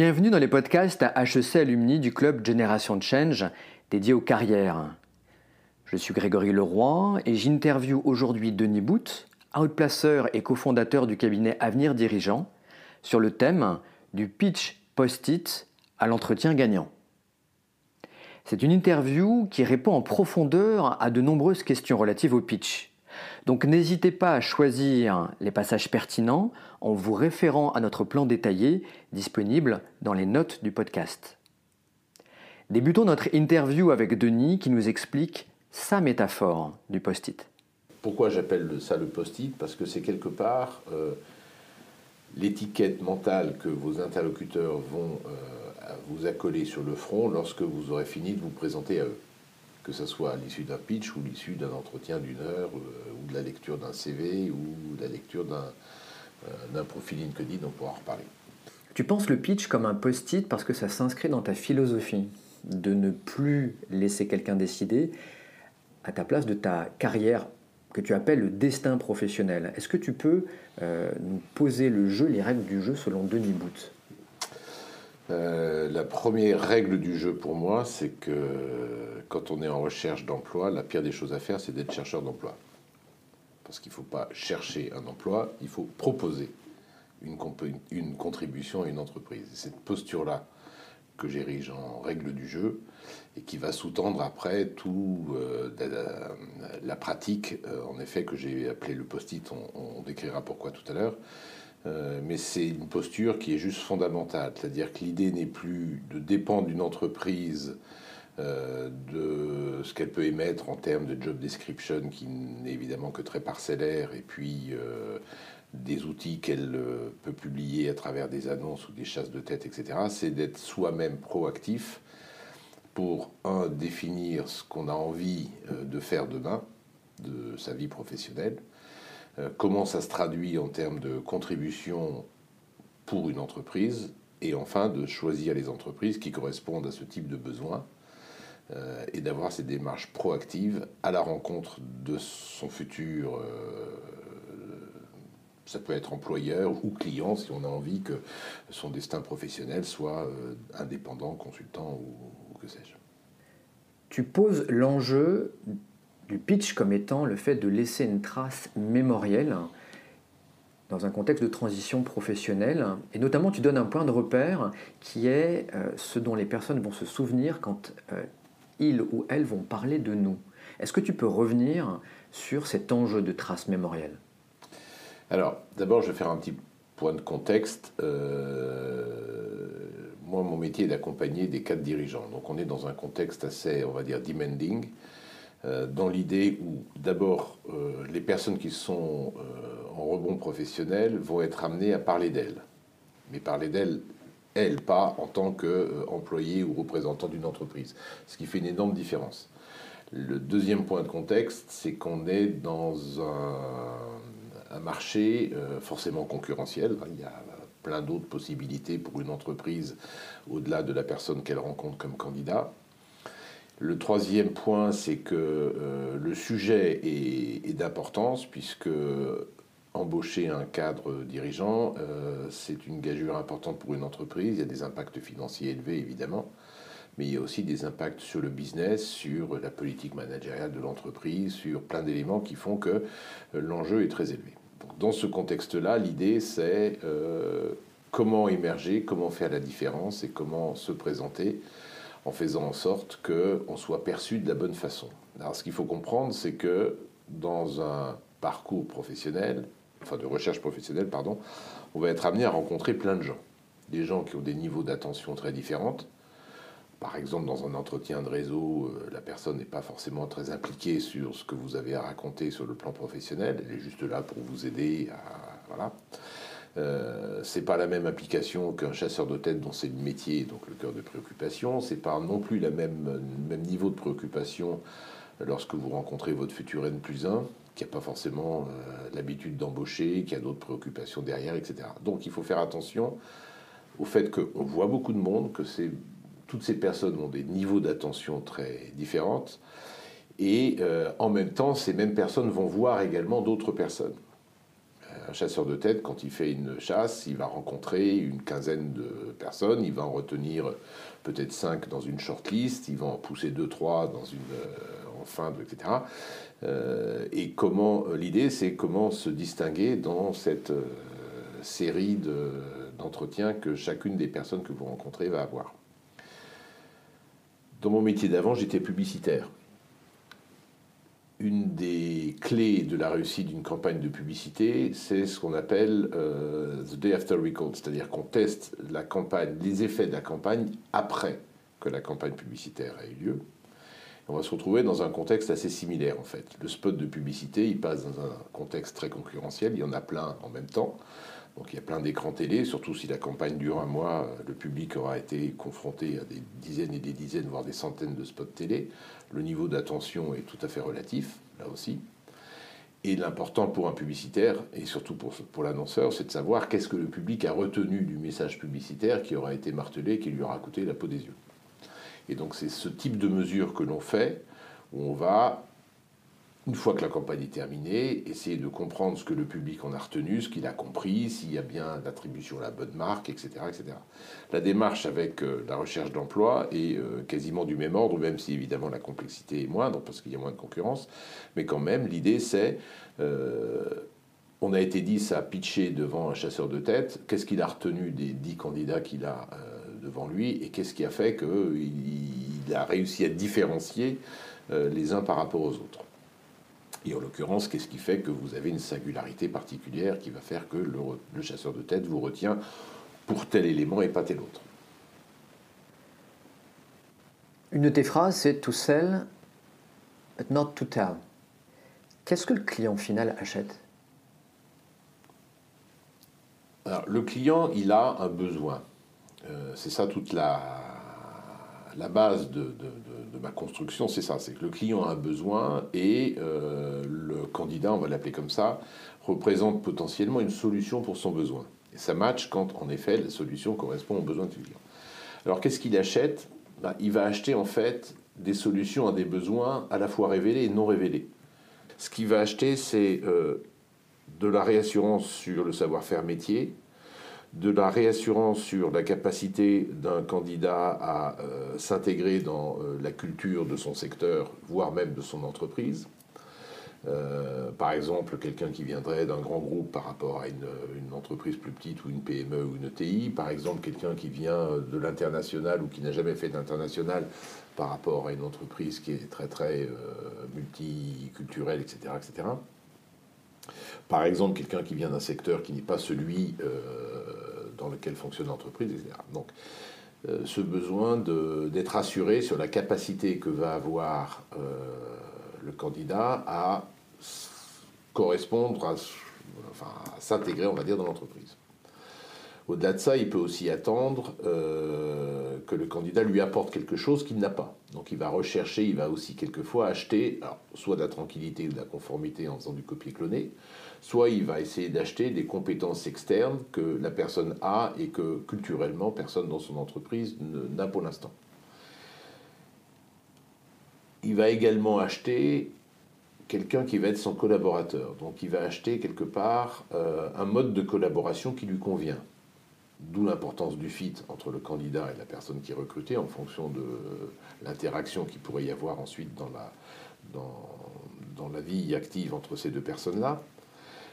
Bienvenue dans les podcasts HEC Alumni du club Génération Change dédié aux carrières. Je suis Grégory Leroy et j'interviewe aujourd'hui Denis Bout, outplaceur et cofondateur du cabinet Avenir Dirigeant, sur le thème du pitch post-it à l'entretien gagnant. C'est une interview qui répond en profondeur à de nombreuses questions relatives au pitch. Donc n'hésitez pas à choisir les passages pertinents en vous référant à notre plan détaillé disponible dans les notes du podcast. Débutons notre interview avec Denis qui nous explique sa métaphore du post-it. Pourquoi j'appelle ça le post-it? Parce que c'est quelque part euh, l'étiquette mentale que vos interlocuteurs vont euh, vous accoler sur le front lorsque vous aurez fini de vous présenter à eux que ce soit à l'issue d'un pitch ou l'issue d'un entretien d'une heure, euh, ou de la lecture d'un CV, ou de la lecture euh, d'un profil LinkedIn, on pourra en reparler. Tu penses le pitch comme un post-it parce que ça s'inscrit dans ta philosophie de ne plus laisser quelqu'un décider à ta place de ta carrière que tu appelles le destin professionnel. Est-ce que tu peux euh, nous poser le jeu, les règles du jeu selon Denis Booth euh, la première règle du jeu pour moi, c'est que quand on est en recherche d'emploi, la pire des choses à faire, c'est d'être chercheur d'emploi. Parce qu'il ne faut pas chercher un emploi, il faut proposer une, contribution à une entreprise. Cette posture-là que j'érige en règle du jeu et qui va sous-tendre après tout euh, la, pratique, euh, en effet, que j'ai appelé le post-it, on, on décrira pourquoi tout à l'heure, euh, mais c'est une posture qui est juste fondamentale. C'est-à-dire que l'idée n'est plus de dépendre d'une entreprise euh, de ce qu'elle peut émettre en termes de job description, qui n'est évidemment que très parcellaire, et puis euh, des outils qu'elle peut publier à travers des annonces ou des chasses de tête, etc. C'est d'être soi-même proactif pour, un, définir ce qu'on a envie de faire demain, de sa vie professionnelle, euh, comment ça se traduit en termes de contribution pour une entreprise, et enfin de choisir les entreprises qui correspondent à ce type de besoin euh, et d'avoir ces démarches proactives à la rencontre de son futur, euh, ça peut être employeur ou client si on a envie que son destin professionnel soit indépendant, consultant ou, que sais-je. Tu poses l'enjeu du pitch comme étant le fait de laisser une trace mémorielle dans un contexte de transition professionnelle. Et notamment, tu donnes un point de repère qui est euh, ce dont les personnes vont se souvenir quand euh, ils ou elles vont parler de nous. Est-ce que tu peux revenir sur cet enjeu de trace mémorielle Alors, d'abord, je vais faire un petit point de contexte. Euh, moi, mon métier est d'accompagner des cadres dirigeants. Donc, on est dans un contexte assez, on va dire, demanding. Euh, dans l'idée où d'abord euh, les personnes qui sont en rebond professionnel vont être amenées à parler d'elles. Mais parler d'elles, elles, pas en tant qu'employées ou représentants d'une entreprise. Ce qui fait une énorme différence. Le deuxième point de contexte, c'est qu'on est dans un, marché forcément concurrentiel. Il y a plein d'autres possibilités pour une entreprise au-delà de la personne qu'elle rencontre comme candidat. Le troisième point, c'est que euh, le sujet est, d'importance puisque embaucher un cadre dirigeant, euh, c'est une gageure importante pour une entreprise. Il y a des impacts financiers élevés, évidemment, mais il y a aussi des impacts sur le business, sur la politique managériale de l'entreprise, sur plein d'éléments qui font que euh, l'enjeu est très élevé. dans ce contexte-là, l'idée, c'est comment émerger, comment faire la différence et comment se présenter en faisant en sorte qu'on soit perçu de la bonne façon. Alors ce qu'il faut comprendre, c'est que dans un parcours professionnel, enfin de recherche professionnelle, pardon, on va être amené à rencontrer plein de gens. Des gens qui ont des niveaux d'attention très différents. Par exemple, dans un entretien de réseau, euh, la personne n'est pas forcément très impliquée sur ce que vous avez à raconter sur le plan professionnel. Elle est juste là pour vous aider. Voilà. Euh, c'est pas la même application qu'un chasseur de tête dont c'est le métier, donc le cœur de préoccupation. C'est pas non plus le même, même niveau de préoccupation lorsque vous rencontrez votre futur N plus 1, qui n'a pas forcément euh, l'habitude d'embaucher, qui a d'autres préoccupations derrière, etc. Donc il faut faire attention au fait qu'on voit beaucoup de monde, que toutes ces personnes ont des niveaux d'attention très différents, et euh, en même temps, ces mêmes personnes vont voir également d'autres personnes. un chasseur de tête, quand il fait une chasse, il va rencontrer une quinzaine de personnes, il va en retenir peut-être cinq dans une shortlist, il va en pousser deux, trois dans une fin de, etc. et comment l'idée, c'est comment se distinguer dans cette série d'entretiens que chacune des personnes que vous rencontrez va avoir. Dans mon métier d'avant, j'étais publicitaire. Une des clés de la réussite d'une campagne de publicité, c'est ce qu'on appelle euh, the day after recall, c'est-à-dire qu'on teste la campagne, les effets de la campagne après que la campagne publicitaire a eu lieu. On va se retrouver dans un contexte assez similaire en fait. Le spot de publicité, il passe dans un contexte très concurrentiel, il y en a plein en même temps. Donc il y a plein d'écrans télé, surtout si la campagne dure un mois, le public aura été confronté à des dizaines et des dizaines, voire des centaines de spots télé. Le niveau d'attention est tout à fait relatif, là aussi. Et l'important pour un publicitaire, et surtout pour, l'annonceur, c'est de savoir qu'est-ce que le public a retenu du message publicitaire qui aura été martelé, qui lui aura coûté la peau des yeux. Et donc c'est ce type de mesure que l'on fait, où on va une fois que la campagne est terminée, essayer de comprendre ce que le public en a retenu, ce qu'il a compris, s'il y a bien l'attribution à la bonne marque, etc. etc. La démarche avec euh, la recherche d'emploi est euh, quasiment du même ordre, même si évidemment la complexité est moindre parce qu'il y a moins de concurrence. Mais quand même, l'idée c'est, euh, on a été dit ça pitcher devant un chasseur de tête, qu'est-ce qu'il a retenu des dix candidats qu'il a devant lui et qu'est-ce qui a fait qu'il a réussi à différencier les uns par rapport aux autres. Et en l'occurrence, qu'est-ce qui fait que vous avez une singularité particulière qui va faire que le, chasseur de tête vous retient pour tel élément et pas tel autre? Une de tes phrases, c'est to sell, but not to tell. Qu'est-ce que le client final achète? Alors, le client, il a un besoin. Euh, c'est ça toute la, la base de, ma construction, c'est ça, c'est que le client a un besoin et euh, le candidat, on va l'appeler comme ça, représente potentiellement une solution pour son besoin. Et ça match quand, en effet, la solution correspond aux besoins du client. Alors, qu'est-ce qu'il achète? Ben, Il va acheter, en fait, des solutions à des besoins à la fois révélés et non révélés. Ce qu'il va acheter, c'est euh, de la réassurance sur le savoir-faire métier, de la réassurance sur la capacité d'un candidat à euh, s'intégrer dans euh, la culture de son secteur, voire même de son entreprise. Euh, par exemple, quelqu'un qui viendrait d'un grand groupe par rapport à une, entreprise plus petite ou une PME ou une ETI. Par exemple, quelqu'un qui vient de l'international ou qui n'a jamais fait d'international par rapport à une entreprise qui est très très multiculturelle, etc., etc. Par exemple, quelqu'un qui vient d'un secteur qui n'est pas celui dans lequel fonctionne l'entreprise, etc. Donc, euh, ce besoin d'être assuré sur la capacité que va avoir euh, le candidat à correspondre, à, s'intégrer, on va dire, dans l'entreprise. Au-delà de ça, il peut aussi attendre euh, que le candidat lui apporte quelque chose qu'il n'a pas. Donc il va rechercher, il va aussi quelquefois acheter soit de la tranquillité ou de la conformité en faisant du copier-cloner, soit il va essayer d'acheter des compétences externes que la personne a et que culturellement personne dans son entreprise n'a pour l'instant. Il va également acheter quelqu'un qui va être son collaborateur. Donc il va acheter quelque part euh, un mode de collaboration qui lui convient. D'où l'importance du fit entre le candidat et la personne qui est recrutée en fonction de l'interaction qu'il pourrait y avoir ensuite dans la, dans, dans la vie active entre ces deux personnes-là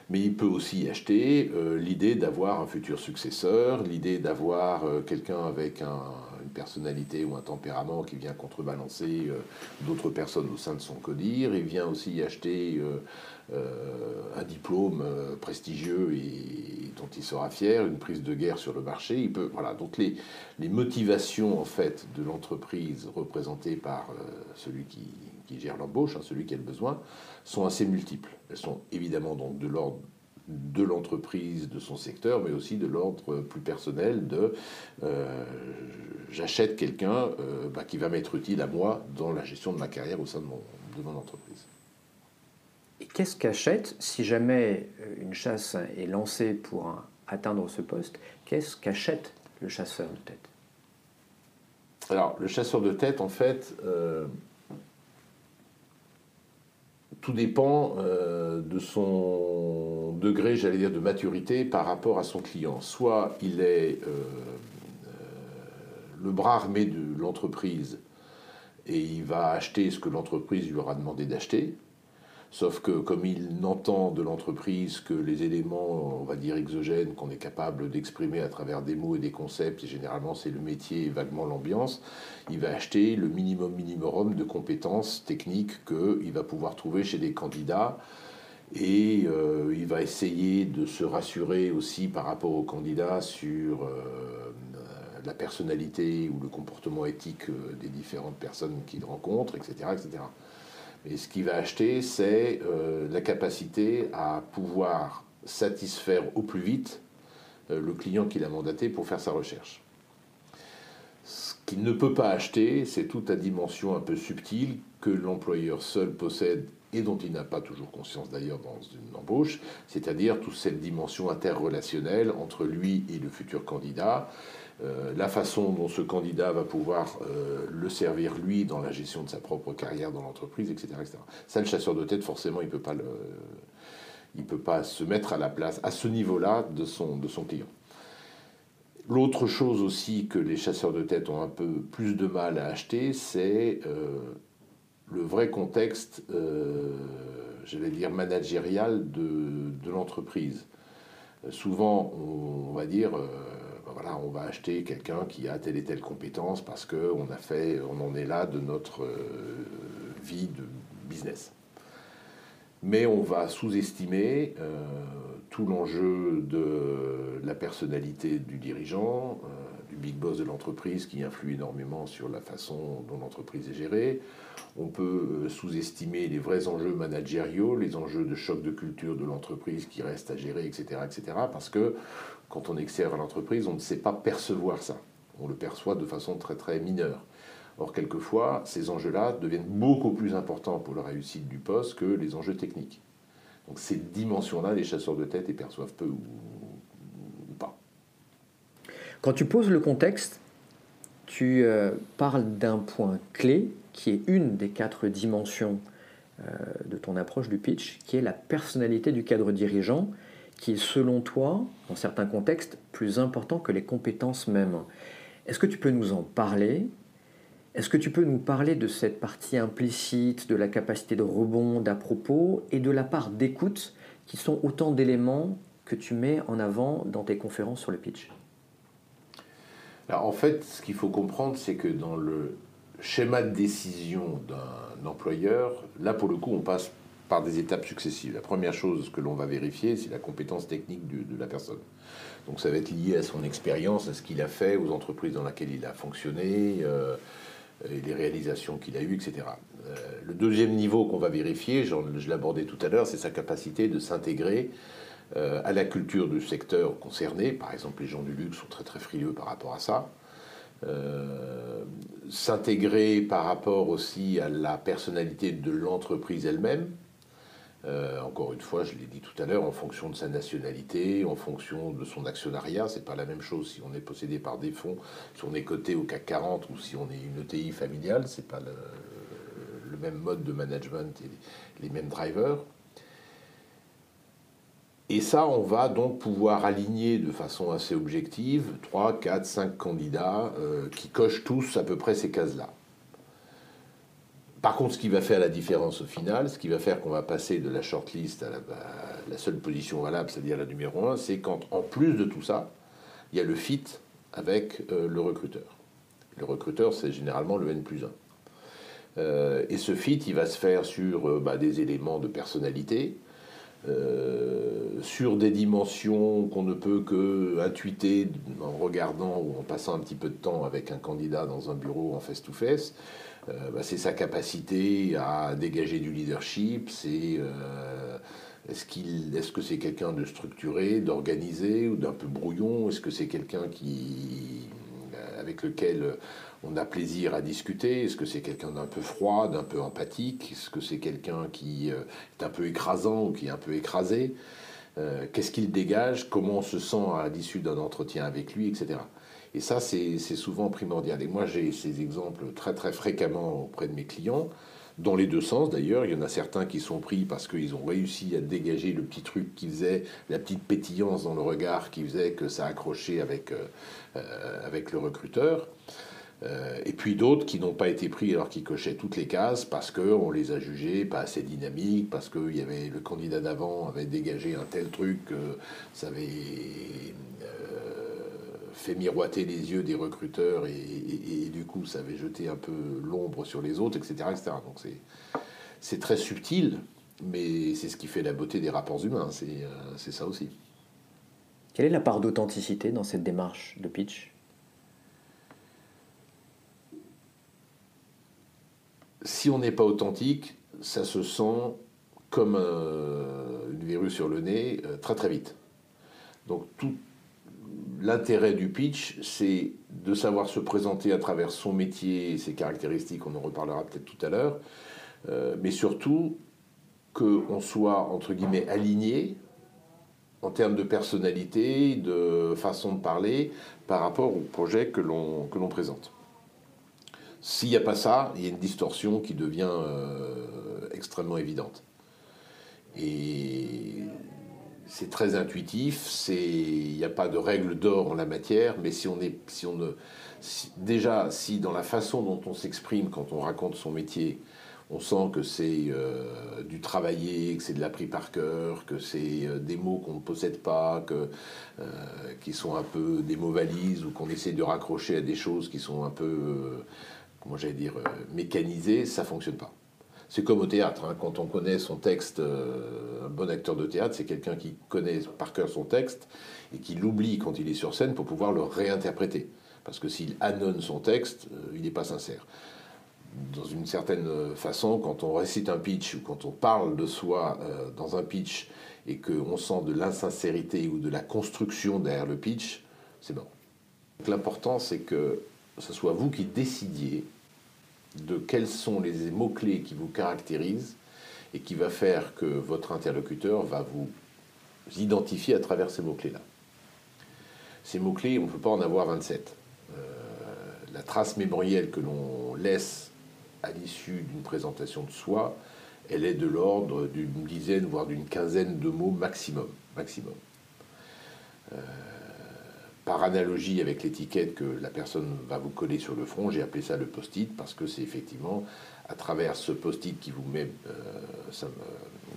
mais il peut aussi acheter euh, l'idée d'avoir un futur successeur, l'idée d'avoir euh, quelqu'un avec une personnalité ou un tempérament qui vient contrebalancer euh, d'autres personnes au sein de son codir. Il vient aussi acheter un diplôme prestigieux et, dont il sera fier, une prise de guerre sur le marché. Voilà, donc les, motivations en fait de l'entreprise représentée par celui qui, qui gère l'embauche, hein, celui qui a le besoin, sont assez multiples. Elles sont évidemment donc de l'ordre de l'entreprise, de son secteur, mais aussi de l'ordre plus personnel de euh, j'achète quelqu'un euh, bah, qui va m'être utile à moi dans la gestion de ma carrière au sein de mon, de mon entreprise. Et qu'est-ce qu'achète si jamais euh, une chasse est lancée pour atteindre ce poste Qu'est-ce qu'achète le chasseur de tête? Alors, le chasseur de tête, en fait, tout dépend de son degré, j'allais dire, de maturité par rapport à son client. Soit il est le bras armé de l'entreprise et il va acheter ce que l'entreprise lui aura demandé d'acheter. Sauf que comme il n'entend de l'entreprise que les éléments, on va dire, exogènes qu'on est capable d'exprimer à travers des mots et des concepts, et généralement c'est le métier et vaguement l'ambiance, il va acheter le minimum minimum de compétences techniques qu'il va pouvoir trouver chez des candidats. Et euh, il va essayer de se rassurer aussi par rapport aux candidats sur euh, la personnalité ou le comportement éthique euh, des différentes personnes qu'il rencontre, etc., etc. Mais ce qu'il va acheter, c'est euh, la capacité à pouvoir satisfaire au plus vite euh, le client qu'il a mandaté pour faire sa recherche. Ce qu'il ne peut pas acheter, c'est toute la dimension un peu subtile que l'employeur seul possède et dont il n'a pas toujours conscience d'ailleurs dans une embauche, c'est-à-dire toute cette dimension interrelationnelle entre lui et le futur candidat, euh, la façon dont ce candidat va pouvoir euh, le servir lui dans la gestion de sa propre carrière dans l'entreprise, etc., Ça, le chasseur de tête, forcément, il ne peut, pas peut pas se mettre à la place, à ce niveau-là, de son, de son client. L'autre chose aussi que les chasseurs de tête ont un peu plus de mal à acheter, c'est euh, le vrai contexte, je vais dire, managérial de, de l'entreprise. souvent, on, va dire, on va acheter quelqu'un qui a telle et telle compétence parce qu'on a fait, on en est là de notre euh, vie de business. Mais on va sous-estimer euh, tout l'enjeu de la personnalité du dirigeant, euh, du big boss de l'entreprise qui influe énormément sur la façon dont l'entreprise est gérée. On peut sous-estimer les vrais enjeux managériaux, les enjeux de choc de culture de l'entreprise qui restent à gérer, etc., etc. Parce que quand on exerce à l'entreprise, on ne sait pas percevoir ça. On le perçoit de façon très très mineure. Or, quelquefois, ces enjeux-là deviennent beaucoup plus importants pour la réussite du poste que les enjeux techniques. Donc ces dimensions-là, les chasseurs de tête les perçoivent peu ou, pas. Quand tu poses le contexte, tu euh, parles d'un point clé qui est une des quatre dimensions euh, de ton approche du pitch, qui est la personnalité du cadre dirigeant qui est selon toi, dans certains contextes, plus important que les compétences mêmes? Est-ce que tu peux nous en parler? Est-ce que tu peux nous parler de cette partie implicite, de la capacité de rebond, d'à propos, et de la part d'écoute, qui sont autant d'éléments que tu mets en avant dans tes conférences sur le pitch? Alors, En fait, ce qu'il faut comprendre, c'est que dans le schéma de décision d'un employeur, là pour le coup, on passe par des étapes successives. La première chose que l'on va vérifier, c'est la compétence technique de, la personne. Donc ça va être lié à son expérience, à ce qu'il a fait, aux entreprises dans lesquelles il a fonctionné, euh, les réalisations qu'il a eues, etc. Euh, le deuxième niveau qu'on va vérifier, je l'abordais tout à l'heure, c'est sa capacité de s'intégrer euh, à la culture du secteur concerné. Par exemple, les gens du luxe sont très très frileux par rapport à ça. s'intégrer par rapport aussi à la personnalité de l'entreprise elle-même, euh, encore une fois, je l'ai dit tout à l'heure, en fonction de sa nationalité, en fonction de son actionnariat, c'est pas la même chose si on est possédé par des fonds, si on est coté au CAC 40 ou si on est une ETI familiale, c'est pas le, même mode de management et les, mêmes drivers. Et ça, on va donc pouvoir aligner de façon assez objective 3, 4, 5 candidats euh, qui cochent tous à peu près ces cases-là. Par contre, ce qui va faire la différence au final, ce qui va faire qu'on va passer de la shortlist à la, seule position valable, c'est-à-dire la numéro 1, c'est quand, en plus de tout ça, il y a le fit avec euh, le recruteur. Le recruteur, c'est généralement le N plus 1. Euh, et ce fit, il va se faire sur euh, bah, des éléments de personnalité, sur des dimensions qu'on ne peut que intuiter en regardant ou en passant un petit peu de temps avec un candidat dans un bureau en face-to-face. Bah, c'est sa capacité à dégager du leadership, c'est euh, est-ce, qu'il, est-ce que c'est quelqu'un de structuré, d'organisé ou d'un peu brouillon? Est-ce que c'est quelqu'un qui, euh, avec lequel on a plaisir à discuter? Est-ce que c'est quelqu'un d'un peu froid, d'un peu empathique? Est-ce que c'est quelqu'un qui est un peu écrasant ou qui est un peu écrasé? Qu'est-ce qu'il dégage? Comment on se sent à l'issue d'un entretien avec lui, etc. Et ça, c'est souvent primordial. Et moi, j'ai ces exemples très très fréquemment auprès de mes clients. dans les deux sens d'ailleurs. Il y en a certains qui sont pris parce qu'ils ont réussi à dégager le petit truc qui faisait, la petite pétillance dans le regard qui faisait que ça accrochait avec, euh, euh, avec le recruteur. Euh, et puis d'autres qui n'ont pas été pris alors qu'ils cochaient toutes les cases parce qu'on les a jugés pas assez dynamiques, parce que y avait, le candidat d'avant avait dégagé un tel truc que ça avait fait miroiter les yeux des recruteurs et, du coup ça avait jeté un peu l'ombre sur les autres, etc. etc. Donc c'est très subtil, mais c'est ce qui fait la beauté des rapports humains, c'est ça aussi. Quelle est la part d'authenticité dans cette démarche de pitch? Si on n'est pas authentique, ça se sent comme euh, une virus sur le nez euh, très très vite. Donc tout l'intérêt du pitch, c'est de savoir se présenter à travers son métier et ses caractéristiques, on en reparlera peut-être tout à l'heure, euh, mais surtout qu'on soit, entre guillemets, aligné en termes de personnalité, de façon de parler, par rapport au projet que l'on présente. S'il n'y a pas ça, il y a une distorsion qui devient euh, extrêmement évidente. C'est très intuitif, il n'y a pas de règle d'or en la matière, mais si on est, si on ne, déjà, si dans la façon dont on s'exprime quand on raconte son métier, on sent que c'est euh, du travaillé, que c'est de l'appris par cœur, que c'est euh, des mots qu'on ne possède pas, euh, qui sont un peu des mots valises ou qu'on essaie de raccrocher à des choses qui sont un peu, comment j'allais dire, mécanisées, ça fonctionne pas. C'est comme au théâtre, hein. quand on connaît son texte, un bon acteur de théâtre, c'est quelqu'un qui connaît par cœur son texte et qui l'oublie quand il est sur scène pour pouvoir le réinterpréter. Parce que s'il annonce son texte, il n'est pas sincère dans une certaine façon, quand on récite un pitch ou quand on parle de soi euh, dans un pitch et qu'on sent de l'insincérité ou de la construction derrière le pitch, c'est bon. L'important, c'est que ce soit vous qui décidiez de quels sont les mots-clés qui vous caractérisent et qui va faire que votre interlocuteur va vous identifier à travers ces mots-clés-là. Ces mots-clés, on ne peut pas en avoir 27. Euh, la trace mémorielle que l'on laisse à l'issue d'une présentation de soi, elle est de l'ordre d'une dizaine, voire d'une quinzaine de mots maximum. maximum. Euh, par analogie avec l'étiquette que la personne va vous coller sur le front, j'ai appelé ça le post-it parce que c'est effectivement à travers ce post-it qui vous met euh,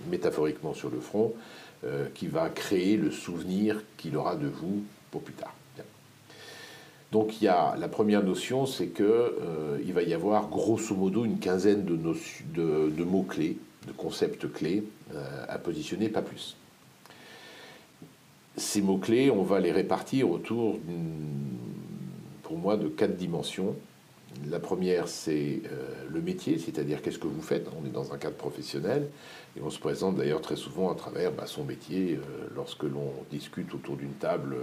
métaphoriquement sur le front euh, qui va créer le souvenir qu'il aura de vous pour plus tard. Donc il y a la première notion, c'est qu'il euh, va y avoir grosso modo une quinzaine de, de, mots-clés, de concepts clés à positionner, pas plus. Ces mots-clés, on va les répartir autour, pour moi, de quatre dimensions. La première, c'est euh, le métier, c'est-à-dire qu'est-ce que vous faites. On est dans un cadre professionnel et on se présente d'ailleurs très souvent à travers bah, son métier lorsque l'on discute autour d'une table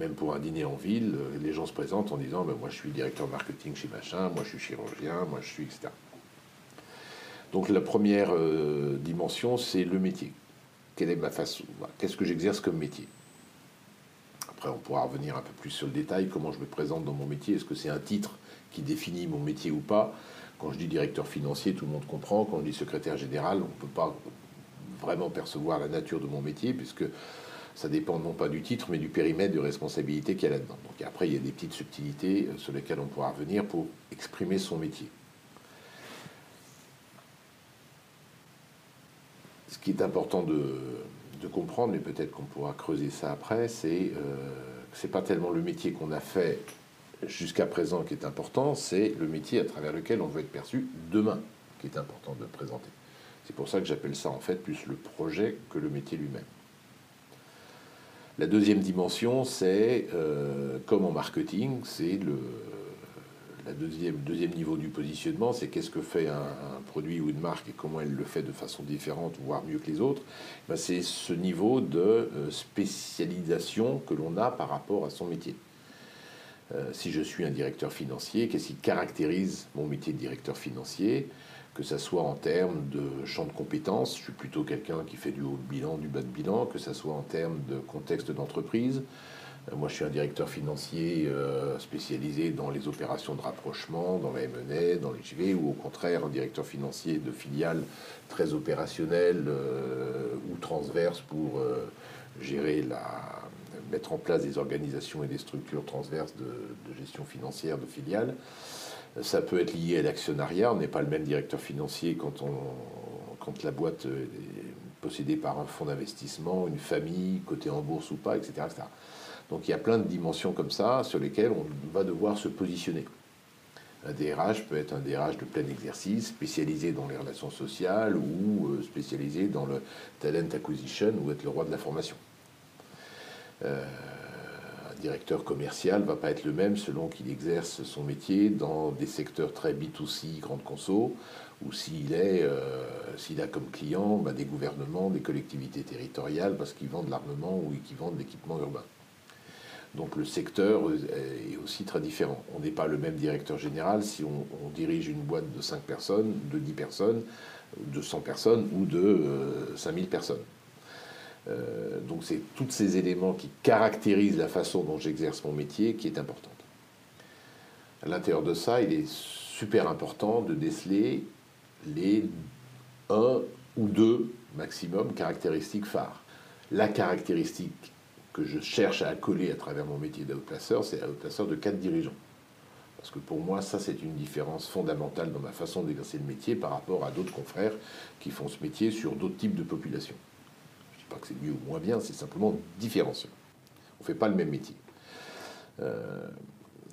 même pour un dîner en ville, euh, les gens se présentent en disant ben, Moi, je suis directeur marketing chez machin, moi, je suis chirurgien, moi, je suis, etc. Donc, la première euh, dimension, c'est le métier. Quelle est ma façon Qu'est-ce que j'exerce comme métier? Après, on pourra revenir un peu plus sur le détail comment je me présente dans mon métier. Est-ce que c'est un titre qui définit mon métier ou pas? Quand je dis directeur financier, tout le monde comprend. Quand on dit secrétaire général, on ne peut pas vraiment percevoir la nature de mon métier, puisque ça dépend non pas du titre, mais du périmètre de responsabilité qu'il y a là-dedans. Donc après, il y a des petites subtilités euh, sur lesquelles on pourra revenir pour exprimer son métier. Qui est important de, comprendre, mais peut-être qu'on pourra creuser ça après, c'est euh, que ce n'est pas tellement le métier qu'on a fait jusqu'à présent qui est important, c'est le métier à travers lequel on veut être perçu demain qui est important de présenter. C'est pour ça que j'appelle ça en fait plus le projet que le métier lui-même. La deuxième dimension, c'est, euh, comme en marketing, c'est le la deuxième, niveau du positionnement, c'est qu'est-ce que fait un, produit ou une marque et comment elle le fait de façon différente, voire mieux que les autres. Ben, c'est ce niveau de euh, spécialisation que l'on a par rapport à son métier. Euh, si je suis un directeur financier, qu'est-ce qui caractérise mon métier de directeur financier? Que ce soit en termes de champ de compétences, je suis plutôt quelqu'un qui fait du haut de bilan, du bas de bilan, que ce soit en termes de contexte d'entreprise, Moi, je suis un directeur financier spécialisé dans les opérations de rapprochement, dans la M&A, dans les JV, ou au contraire, un directeur financier de filiale très opérationnel ou transverse pour gérer la, mettre en place des organisations et des structures transverses de, gestion financière de filiales. Ça peut être lié à l'actionnariat. On n'est pas le même directeur financier quand, on, quand la boîte est possédée par un fonds d'investissement, une famille, côté en bourse ou pas, etc., Donc il y a plein de dimensions comme ça sur lesquelles on va devoir se positionner. Un DRH peut être un DRH de plein exercice, spécialisé dans les relations sociales ou euh, spécialisé dans le talent acquisition ou être le roi de la formation. Euh, un directeur commercial ne va pas être le même selon qu'il exerce son métier dans des secteurs très B2C, grande conso, ou s'il euh, a comme client bah, des gouvernements, des collectivités territoriales, parce qu'ils vendent l'armement ou qu'ils vendent l'équipement urbain. Donc le secteur est aussi très différent. On n'est pas le même directeur général si on, dirige une boîte de 5 personnes, de 10 personnes, de 100 personnes ou de 5000 euh, personnes. Euh, donc c'est tous ces éléments qui caractérisent la façon dont j'exerce mon métier qui est importante. À l'intérieur de ça, il est super important de déceler les un ou deux maximum caractéristiques phares. La caractéristique que je cherche à accoler à travers mon métier d'outplaceur, c'est outplaceur de quatre dirigeants. Parce que pour moi, ça, c'est une différence fondamentale dans ma façon d'exercer le métier par rapport à d'autres confrères qui font ce métier sur d'autres types de populations pas que c'est mieux ou moins bien, c'est simplement différencieux. On ne fait pas le même métier. Euh,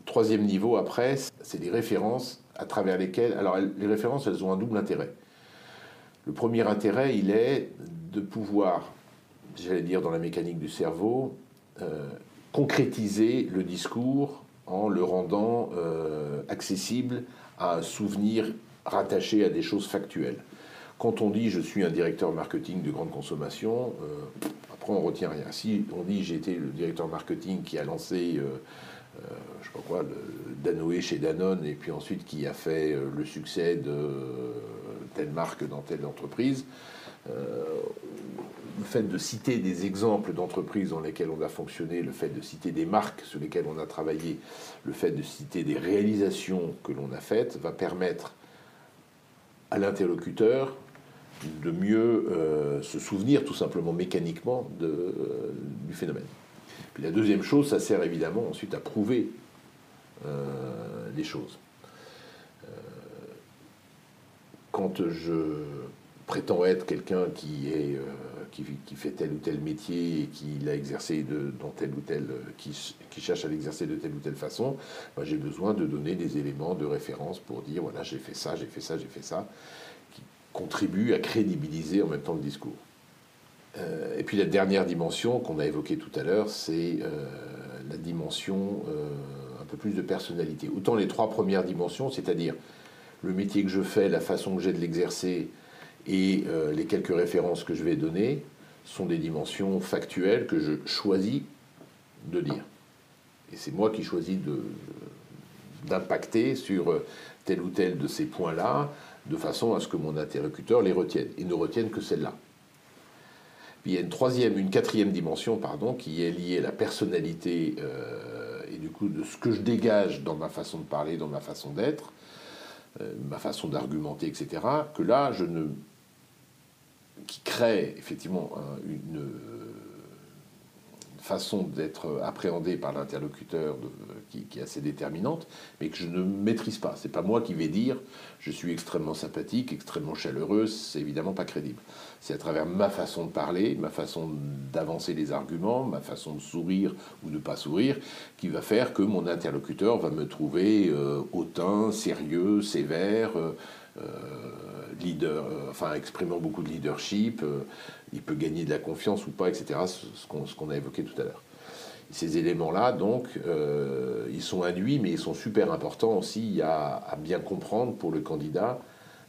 troisième niveau, après, c'est des références à travers lesquelles... Alors, les références, elles ont un double intérêt. Le premier intérêt, il est de pouvoir, j'allais dire dans la mécanique du cerveau, euh, concrétiser le discours en le rendant euh, accessible à un souvenir rattaché à des choses factuelles. Quand on dit je suis un directeur marketing de grande consommation, euh, après on retient rien. Si on dit j'ai été le directeur marketing qui a lancé, euh, je sais pas quoi, Danoé chez Danone, et puis ensuite qui a fait le succès de telle marque dans telle entreprise, le fait de citer des exemples d'entreprises dans lesquelles on a fonctionné, le fait de citer des marques sur lesquelles on a travaillé, le fait de citer des réalisations que l'on a faites, va permettre à l'interlocuteur de mieux euh, se souvenir tout simplement mécaniquement euh, du phénomène. Puis la deuxième chose, ça sert évidemment ensuite à prouver euh, les choses. quand je prétends être quelqu'un qui est qui, qui, fait tel ou tel métier et qui l'a exercé dans tel ou tel, qui, qui cherche à l'exercer de telle ou telle façon, ben, j'ai besoin de donner des éléments de référence pour dire voilà j'ai fait ça, j'ai fait ça, j'ai fait ça contribue à crédibiliser en même temps le discours. Euh, et puis la dernière dimension qu'on a évoquée tout à l'heure, c'est euh, la dimension euh, un peu plus de personnalité. Autant les trois premières dimensions, c'est-à-dire le métier que je fais, la façon que j'ai de l'exercer et les quelques références que je vais donner, sont des dimensions factuelles que je choisis de dire. Et c'est moi qui choisis d'impacter sur tel ou tel de ces points-là, de façon à ce que mon interlocuteur les retienne, et ne retienne que celle-là. Puis il y a une troisième, une quatrième dimension, pardon, qui est liée à la personnalité euh, et du coup de ce que je dégage dans ma façon de parler, dans ma façon d'être, euh, ma façon d'argumenter, etc. Que là, je ne, qui crée effectivement une façon d'être appréhendée par l'interlocuteur qui, est assez déterminante, mais que je ne maîtrise pas. C'est pas moi qui vais dire je suis extrêmement sympathique, extrêmement chaleureuse, c'est évidemment pas crédible. C'est à travers ma façon de parler, ma façon d'avancer les arguments, ma façon de sourire ou de ne pas sourire, qui va faire que mon interlocuteur va me trouver euh, hautain, sérieux, sévère. Euh, leader, enfin exprimant beaucoup de leadership, il peut gagner de la confiance ou pas, etc. Ce qu'on a évoqué tout à l'heure. Ces éléments-là, donc, euh, ils sont induits, mais ils sont super importants aussi à, bien comprendre pour le candidat.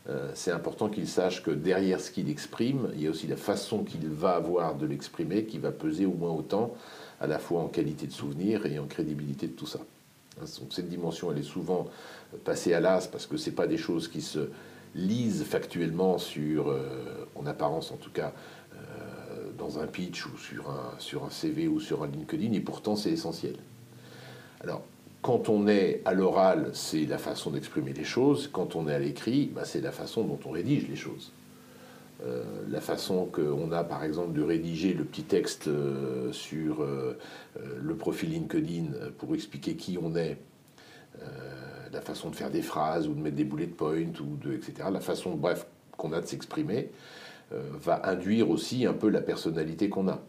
Euh, c'est important qu'il sache que derrière ce qu'il exprime, il y a aussi la façon qu'il va avoir de l'exprimer qui va peser au moins autant, à la fois en qualité de souvenir et en crédibilité de tout ça. Donc, cette dimension, elle est souvent passée à l'as parce que ce pas des choses qui se lisent factuellement euh, en apparence en tout cas, dans un pitch ou sur un, sur un CV ou sur un LinkedIn, et pourtant c'est essentiel. Alors, quand on est à l'oral, c'est la façon d'exprimer les choses. Quand on est à l'écrit, bah, c'est la façon dont on rédige les choses. Euh, la façon qu'on a, par exemple, de rédiger le petit texte euh, sur euh, le profil LinkedIn pour expliquer qui on est, la façon de faire des phrases ou de mettre des bullet points, ou de, etc. La façon, bref, qu'on a de s'exprimer va induire aussi un peu la personnalité qu'on a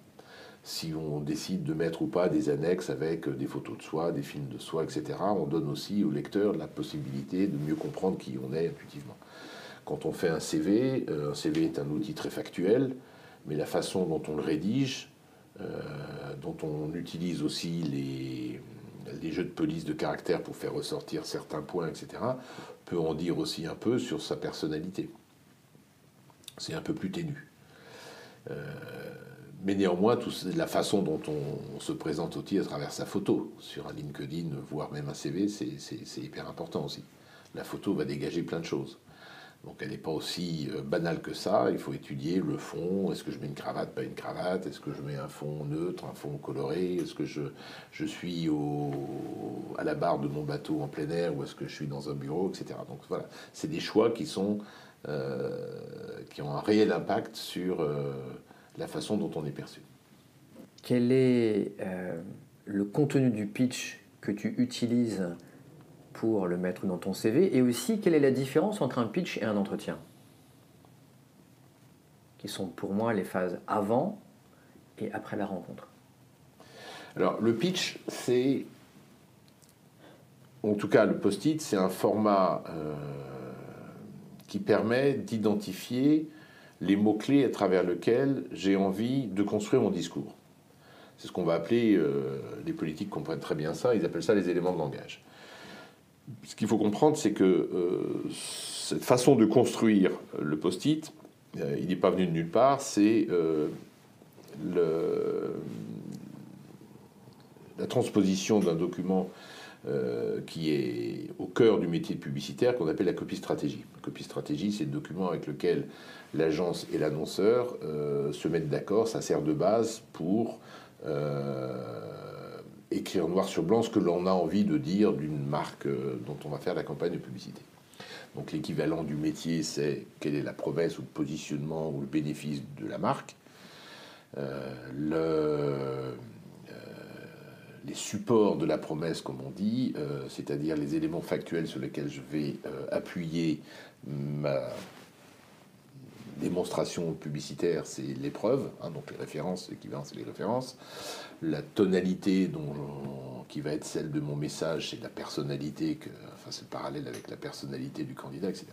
si on décide de mettre ou pas des annexes avec des photos de soi, des films de soi, etc., on donne aussi au lecteur la possibilité de mieux comprendre qui on est intuitivement. Quand on fait un CV, euh, un CV est un outil très factuel, mais la façon dont on le rédige, euh, dont on utilise aussi les, jeux de police de caractère pour faire ressortir certains points, etc., peut en dire aussi un peu sur sa personnalité. C'est un peu plus ténu. Euh, mais néanmoins, la façon dont on, se présente aussi à travers sa photo sur un LinkedIn, voire même un CV, c'est hyper important aussi. La photo va dégager plein de choses. Donc elle n'est pas aussi euh, banale que ça. Il faut étudier le fond. Est-ce que je mets une cravate, pas une cravate? Est-ce que je mets un fond neutre, un fond coloré? Est-ce que je, suis à la barre de mon bateau en plein air ou est-ce que je suis dans un bureau, etc. Donc voilà, c'est des choix qui, sont, euh, qui ont un réel impact sur... Euh, la façon dont on est perçu. Quel est le contenu du pitch que tu utilises pour le mettre dans ton CV et aussi quelle est la différence entre un pitch et un entretien? Qui sont pour moi les phases avant et après la rencontre. Alors le pitch, c'est, en tout cas le post-it, c'est un format euh, qui permet d'identifier les mots-clés à travers lesquels j'ai envie de construire mon discours. C'est ce qu'on va appeler, euh, les politiques comprennent très bien ça, ils appellent ça les éléments de langage. Ce qu'il faut comprendre, c'est que euh, cette façon de construire le post-it, euh, il n'est pas venu de nulle part, c'est la transposition d'un document qui est au cœur du métier de publicitaire qu'on appelle la copie stratégie. La copie stratégie, c'est le document avec lequel l'agence et l'annonceur euh, se mettent d'accord, ça sert de base pour euh, écrire noir sur blanc ce que l'on a envie de dire d'une marque euh, dont on va faire la campagne de publicité. Donc l'équivalent du métier, c'est quelle est la promesse ou le positionnement ou le bénéfice de la marque. les supports de la promesse, comme on dit, c'est-à-dire les éléments factuels sur lesquels je vais appuyer ma démonstration publicitaire, c'est l'épreuve, hein, donc les références, l'équivalent, c'est les références. La tonalité dont, qui va être celle de mon message, c'est la personnalité, que, enfin, c'est le parallèle avec la personnalité du candidat, etc.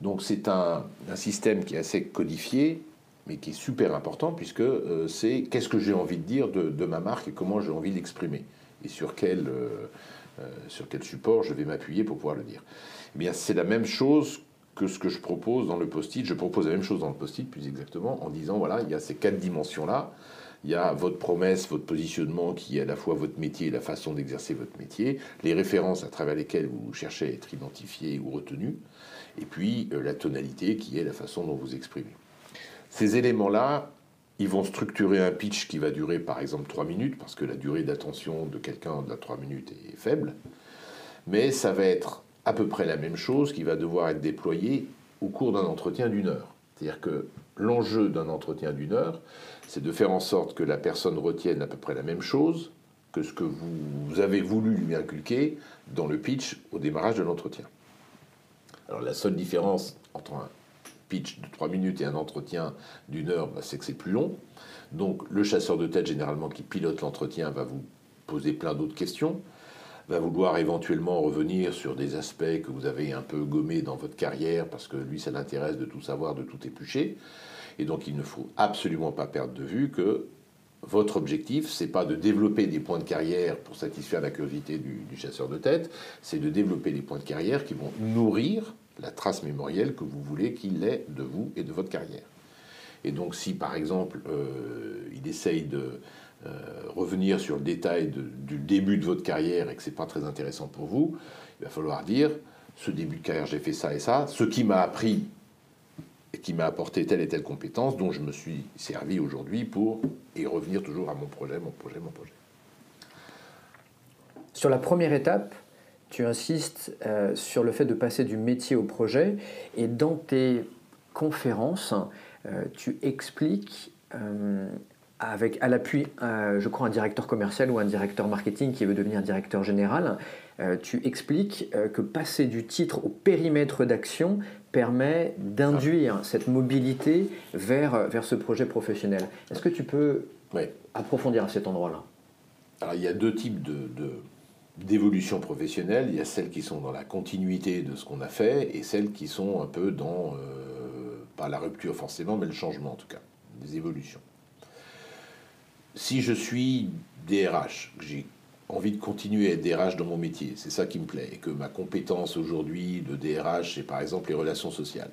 Donc c'est un, système qui est assez codifié, mais qui est super important, puisque euh, c'est qu'est-ce que j'ai envie de dire de, ma marque et comment j'ai envie de l'exprimer, et sur quel, euh, euh, sur quel support je vais m'appuyer pour pouvoir le dire. Eh bien, c'est la même chose que ce que je propose dans le post-it. Je propose la même chose dans le post-it, plus exactement, en disant voilà, il y a ces quatre dimensions-là. Il y a votre promesse, votre positionnement qui est à la fois votre métier et la façon d'exercer votre métier, les références à travers lesquelles vous cherchez à être identifié ou retenu, et puis euh, la tonalité qui est la façon dont vous exprimez. Ces éléments-là, ils vont structurer un pitch qui va durer par exemple 3 minutes, parce que la durée d'attention de quelqu'un de la 3 minutes est faible, mais ça va être à peu près la même chose qui va devoir être déployée au cours d'un entretien d'une heure. C'est-à-dire que l'enjeu d'un entretien d'une heure, c'est de faire en sorte que la personne retienne à peu près la même chose que ce que vous avez voulu lui inculquer dans le pitch au démarrage de l'entretien. Alors la seule différence entre un pitch de 3 minutes et un entretien d'une heure, bah, c'est que c'est plus long. Donc le chasseur de tête, généralement, qui pilote l'entretien, va vous poser plein d'autres questions va vouloir éventuellement revenir sur des aspects que vous avez un peu gommés dans votre carrière, parce que lui, ça l'intéresse de tout savoir, de tout éplucher. Et donc, il ne faut absolument pas perdre de vue que votre objectif, c'est pas de développer des points de carrière pour satisfaire la curiosité du, chasseur de tête, c'est de développer des points de carrière qui vont nourrir la trace mémorielle que vous voulez qu'il ait de vous et de votre carrière. Et donc, si par exemple, euh, il essaye de euh, revenir sur le détail du début de votre carrière et que ce n'est pas très intéressant pour vous, il va falloir dire ce début de carrière, j'ai fait ça et ça. Ce qui m'a appris qui m'a apporté telle et telle compétence dont je me suis servi aujourd'hui pour y revenir toujours à mon projet, mon projet, mon projet. Sur la première étape, tu insistes euh, sur le fait de passer du métier au projet et dans tes conférences, euh, tu expliques avec à l'appui, je crois, un directeur commercial ou un directeur marketing qui veut devenir directeur général, tu expliques que passer du titre au périmètre d'action permet d'induire cette mobilité vers, vers ce projet professionnel. Est-ce que tu peux approfondir à cet endroit-là? Alors il y a deux types de d'évolution professionnelle, il y a celles qui sont dans la continuité de ce qu'on a fait et celles qui sont un peu dans, euh, pas la rupture forcément, mais le changement en tout cas, des évolutions. Si je suis DRH, j'ai envie de continuer à être DRH dans mon métier, c'est ça qui me plaît, et que ma compétence aujourd'hui de DRH, c'est par exemple les relations sociales.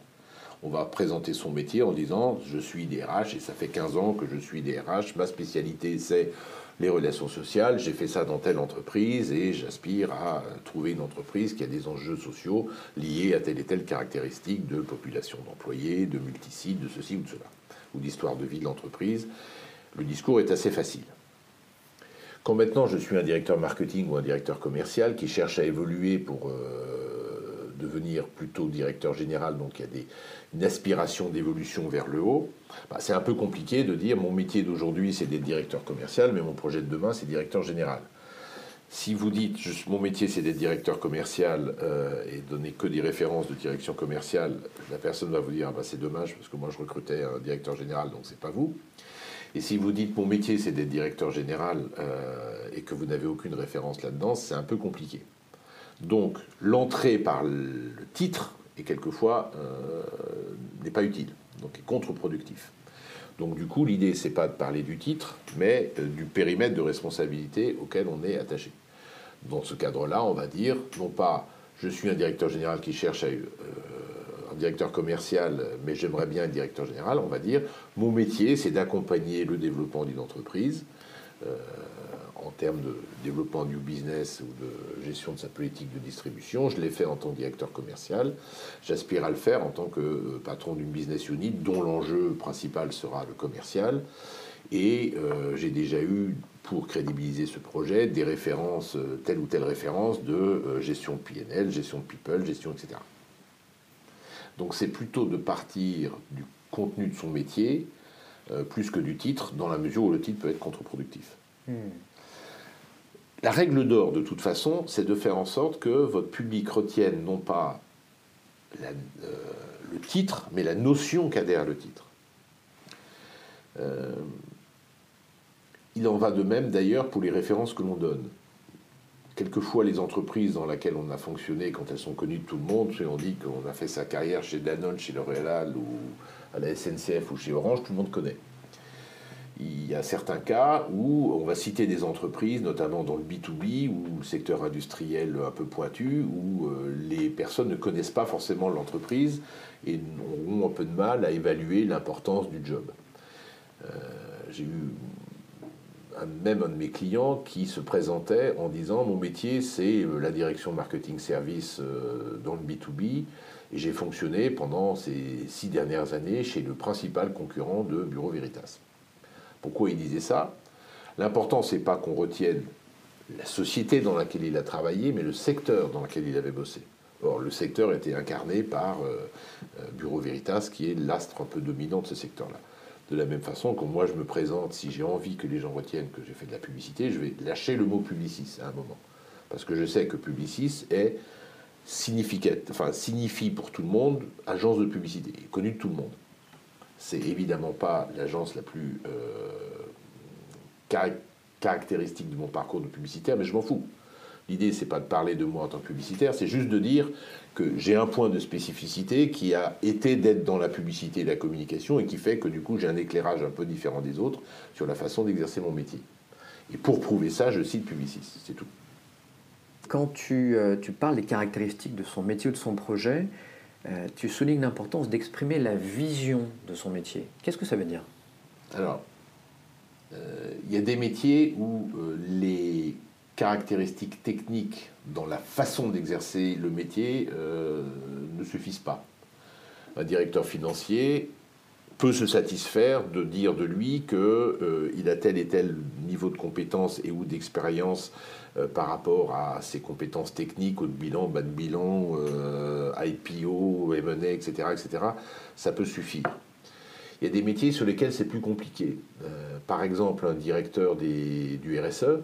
On va présenter son métier en disant je suis DRH et ça fait 15 ans que je suis DRH, ma spécialité c'est les relations sociales, j'ai fait ça dans telle entreprise et j'aspire à trouver une entreprise qui a des enjeux sociaux liés à telle et telle caractéristique de population d'employés, de multisites, de ceci ou de cela, ou d'histoire de vie de l'entreprise. Le discours est assez facile. Quand maintenant je suis un directeur marketing ou un directeur commercial qui cherche à évoluer pour euh, devenir plutôt directeur général, donc il y a une aspiration d'évolution vers le haut, bah, c'est un peu compliqué de dire mon métier d'aujourd'hui c'est d'être directeur commercial, mais mon projet de demain c'est directeur général. Si vous dites mon métier c'est d'être directeur commercial euh, et donner que des références de direction commerciale, la personne va vous dire ah bah, c'est dommage parce que moi je recrutais un directeur général donc c'est pas vous. Et si vous dites mon métier c'est d'être directeur général euh, et que vous n'avez aucune référence là-dedans, c'est un peu compliqué. Donc l'entrée par le titre et quelquefois euh, n'est pas utile, donc est contre-productif. Donc du coup, l'idée, c'est pas de parler du titre, mais euh, du périmètre de responsabilité auquel on est attaché. Dans ce cadre-là, on va dire, non pas je suis un directeur général qui cherche à, directeur commercial, mais j'aimerais bien être directeur général, on va dire, mon métier, c'est d'accompagner le développement d'une entreprise en termes de développement du business ou de gestion de sa politique de distribution. Je l'ai fait en tant que directeur commercial. J'aspire à le faire en tant que euh, patron d'une business unit dont l'enjeu principal sera le commercial. Et euh, j'ai déjà eu, pour crédibiliser ce projet, des références, euh, telle ou telle référence de gestion de PNL, gestion de people, gestion, etc. Donc c'est plutôt de partir du contenu de son métier plus que du titre, dans la mesure où le titre peut être contre-productif. Hmm. La règle d'or, de toute façon, c'est de faire en sorte que votre public retienne non pas euh, le titre, mais la notion qu'a derrière le titre. Euh, il en va de même d'ailleurs pour les références que l'on donne. Quelquefois, les entreprises dans lesquelles on a fonctionné, quand elles sont connues de tout le monde, on dit qu'on a fait sa carrière chez Danone, chez L'Oréal ou à la SNCF ou chez Orange, tout le monde connaît il y a certains cas où on va citer des entreprises, notamment dans le B2B ou le secteur industriel un peu pointu, où euh, les personnes ne connaissent pas forcément l'entreprise et auront un peu de mal à évaluer l'importance du job. Euh, j'ai eu même un de mes clients qui se présentait en disant mon métier c'est euh, la direction marketing service dans le B2B et j'ai fonctionné pendant ces six dernières années chez le principal concurrent de Bureau Veritas. Pourquoi il disait ça? L'important, c'est pas qu'on retienne la société dans laquelle il a travaillé, mais le secteur dans lequel il avait bossé. Or, le secteur était incarné par euh, euh, Bureau Veritas, qui est l'astre un peu dominant de ce secteur-là. De la même façon, quand moi je me présente, si j'ai envie que les gens retiennent que j'ai fait de la publicité, je vais lâcher le mot publicis à un moment. Parce que je sais que publicis est signifie pour tout le monde agence de publicité, connu de tout le monde. C'est évidemment pas l'agence la plus euh, caractéristique de mon parcours de publicitaire, mais je m'en fous. L'idée, c'est pas de parler de moi en tant que publicitaire, c'est juste de dire que j'ai un point de spécificité qui a été d'être dans la publicité et la communication et qui fait que du coup j'ai un éclairage un peu différent des autres sur la façon d'exercer mon métier. Et pour prouver ça, je cite Publicis, c'est tout. Quand tu, euh, tu, parles des caractéristiques de son métier ou de son projet, euh, tu soulignes l'importance d'exprimer la vision de son métier. Qu'est-ce que ça veut dire? Alors, euh, il y a des métiers où les caractéristiques techniques dans la façon d'exercer le métier ne suffisent pas. un directeur financier peut se satisfaire de dire de lui qu'il euh, a tel et tel niveau de compétence et ou d'expérience euh, par rapport à ses compétences techniques, haut de bilan, bas de bilan, euh, IPO, M&A, etc., etc. Ça peut suffire. Il y a des métiers sur lesquels c'est plus compliqué. par exemple, un directeur du RSE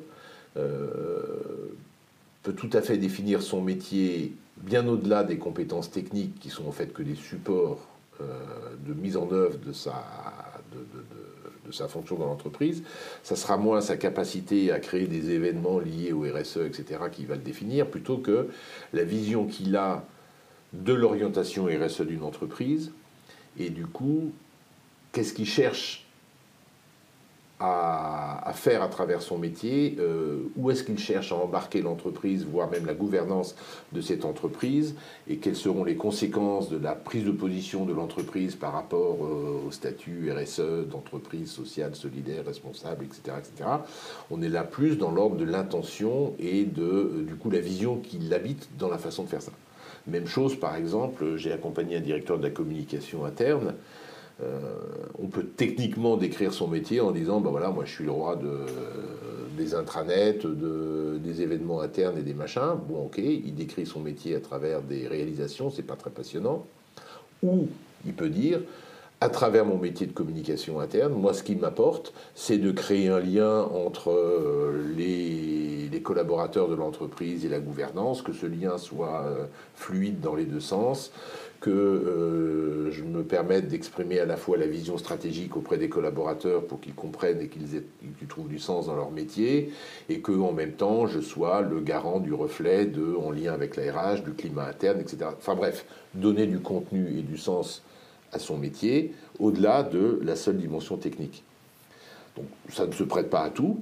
peut tout à fait définir son métier bien au-delà des compétences techniques qui sont en fait que des supports euh, de mise en œuvre de sa, de, sa fonction dans l'entreprise. Ça sera moins sa capacité à créer des événements liés au RSE, etc., qui va le définir, plutôt que la vision qu'il a de l'orientation RSE d'une entreprise. Et du coup, qu'est-ce qu'il cherche à, faire à travers son métier, euh, où est-ce qu'il cherche à embarquer l'entreprise, voire même la gouvernance de cette entreprise, et quelles seront les conséquences de la prise de position de l'entreprise par rapport euh, au statut RSE d'entreprise sociale, solidaire, responsable, etc., etc. On est là plus dans l'ordre de l'intention et de, euh, du coup, la vision qui l'habite dans la façon de faire ça. Même chose, par exemple, j'ai accompagné un directeur de la communication interne on peut techniquement décrire son métier en disant, ben voilà, moi je suis le roi de, des intranets, de, des événements internes et des machins. Bon, ok, il décrit son métier à travers des réalisations, c'est pas très passionnant. Ou il peut dire, à travers mon métier de communication interne, moi ce qui m'apporte, c'est de créer un lien entre euh, les, collaborateurs de l'entreprise et la gouvernance, que ce lien soit euh, fluide dans les deux sens, que euh, je me permette d'exprimer à la fois la vision stratégique auprès des collaborateurs pour qu'ils comprennent et qu'ils trouvent du sens dans leur métier, et que en même temps je sois le garant du reflet de, en lien avec la RH, du climat interne, etc. Enfin bref, donner du contenu et du sens à son métier au-delà de la seule dimension technique. Donc ça ne se prête pas à tout,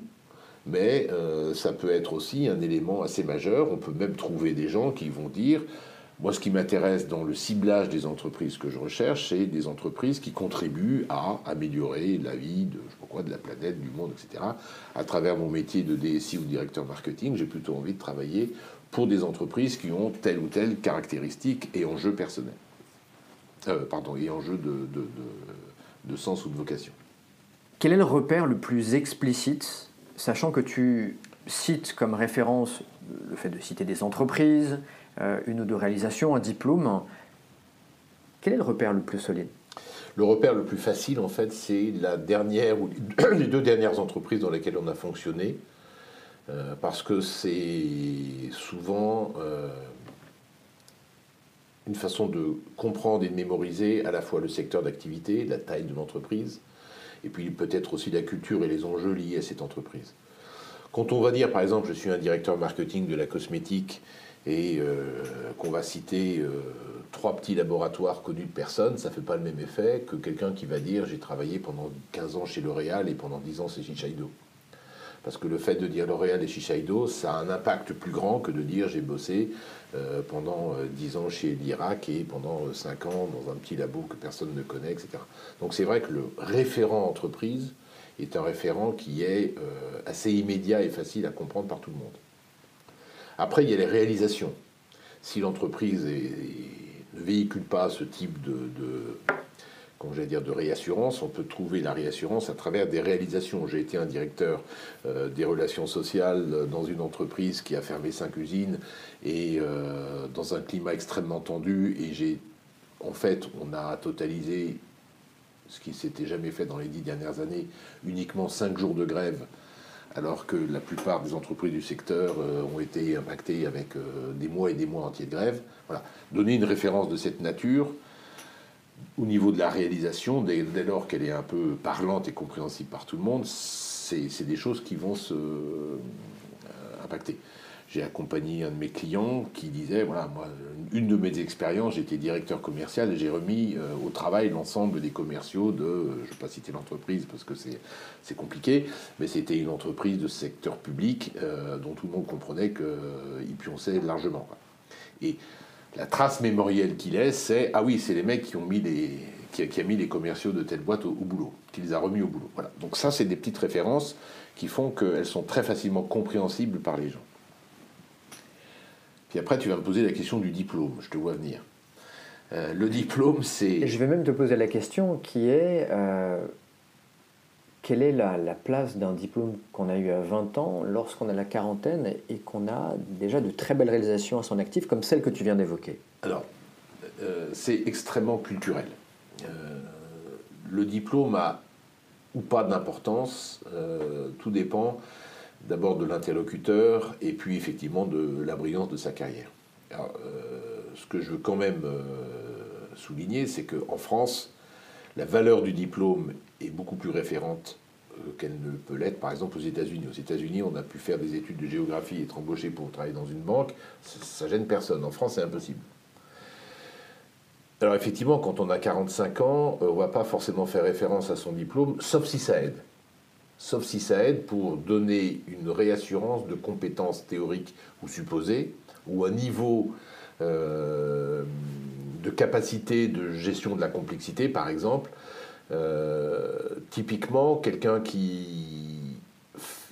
mais euh, ça peut être aussi un élément assez majeur. On peut même trouver des gens qui vont dire moi, ce qui m'intéresse dans le ciblage des entreprises que je recherche, c'est des entreprises qui contribuent à améliorer la vie de, de la planète, du monde, etc. À travers mon métier de DSI ou directeur marketing, j'ai plutôt envie de travailler pour des entreprises qui ont telle ou telle caractéristique et enjeu personnel. Euh, pardon, et enjeu de, de, de sens ou de vocation. Quel est le repère le plus explicite, sachant que tu cites comme référence le fait de citer des entreprises, euh, une ou deux réalisations, un diplôme. Quel est le repère le plus solide? Le repère le plus facile, en fait, c'est la dernière ou les deux dernières entreprises dans lesquelles on a fonctionné, euh, parce que c'est souvent euh, une façon de comprendre et de mémoriser à la fois le secteur d'activité, la taille de l'entreprise, et puis peut-être aussi la culture et les enjeux liés à cette entreprise. Quand on va dire, par exemple, je suis un directeur marketing de la cosmétique et euh, qu'on va citer euh, trois petits laboratoires connus de personne, ça ne fait pas le même effet que quelqu'un qui va dire j'ai travaillé pendant 15 ans chez L'Oréal et pendant 10 ans chez Shiseido. Parce que le fait de dire L'Oréal et Shiseido, ça a un impact plus grand que de dire j'ai bossé euh, pendant 10 ans chez l'Irak et pendant 5 ans dans un petit labo que personne ne connaît, etc. Donc c'est vrai que le référent entreprise est un référent qui est assez immédiat et facile à comprendre par tout le monde. Après, il y a les réalisations. Si l'entreprise ne véhicule pas ce type de dire, de réassurance, on peut trouver la réassurance à travers des réalisations. J'ai été un directeur euh, des relations sociales dans une entreprise qui a fermé cinq usines et euh, dans un climat extrêmement tendu. Et j'ai, en fait, on a totalisé ce qui s'était jamais fait dans les dix dernières années, uniquement cinq jours de grève alors que la plupart des entreprises du secteur euh, ont été impactées avec euh, des mois et des mois entiers de grève. Voilà. Donner une référence de cette nature au niveau de la réalisation, dès, lors qu'elle est un peu parlante et compréhensible par tout le monde, c'est des choses qui vont se euh, impacter j'ai accompagné un de mes clients qui disait voilà, moi, une de mes expériences, j'étais directeur commercial et j'ai remis euh, au travail l'ensemble des commerciaux de, je ne vais pas citer l'entreprise parce que c'est compliqué, mais c'était une entreprise de secteur public euh, dont tout le monde comprenait qu'il euh, pionçait largement. Et la trace mémorielle qu'il laisse, c'est ah oui, c'est les mecs qui ont mis les commerciaux de telle boîte au, boulot, qui les a remis au boulot. Voilà. Donc ça, c'est des petites références qui font qu'elles sont très facilement compréhensibles par les gens. Puis après, tu vas me poser la question du diplôme, je te vois venir. le diplôme, c'est... Je vais même te poser la question qui est quelle est la, place d'un diplôme qu'on a eu à 20 ans lorsqu'on a la quarantaine et qu'on a déjà de très belles réalisations à son actif, comme celle que tu viens d'évoquer? Alors, euh, c'est extrêmement culturel. Euh, le diplôme a ou pas d'importance, euh, tout dépend d'abord de l'interlocuteur et puis effectivement de la brillance de sa carrière. ce que je veux quand même souligner, c'est qu'en France, la valeur du diplôme est beaucoup plus référente euh, qu'elle ne peut l'être, par exemple, aux États-Unis. Aux États-Unis, on a pu faire des études de géographie et être embauché pour travailler dans une banque. Ça, gêne personne. En France, c'est impossible. Alors effectivement, quand on a 45 ans, euh, on ne va pas forcément faire référence à son diplôme, sauf si ça aide. Sauf si ça aide pour donner une réassurance de compétences théoriques ou supposées, ou un niveau euh, de capacité de gestion de la complexité, par exemple. Euh, typiquement, quelqu'un qui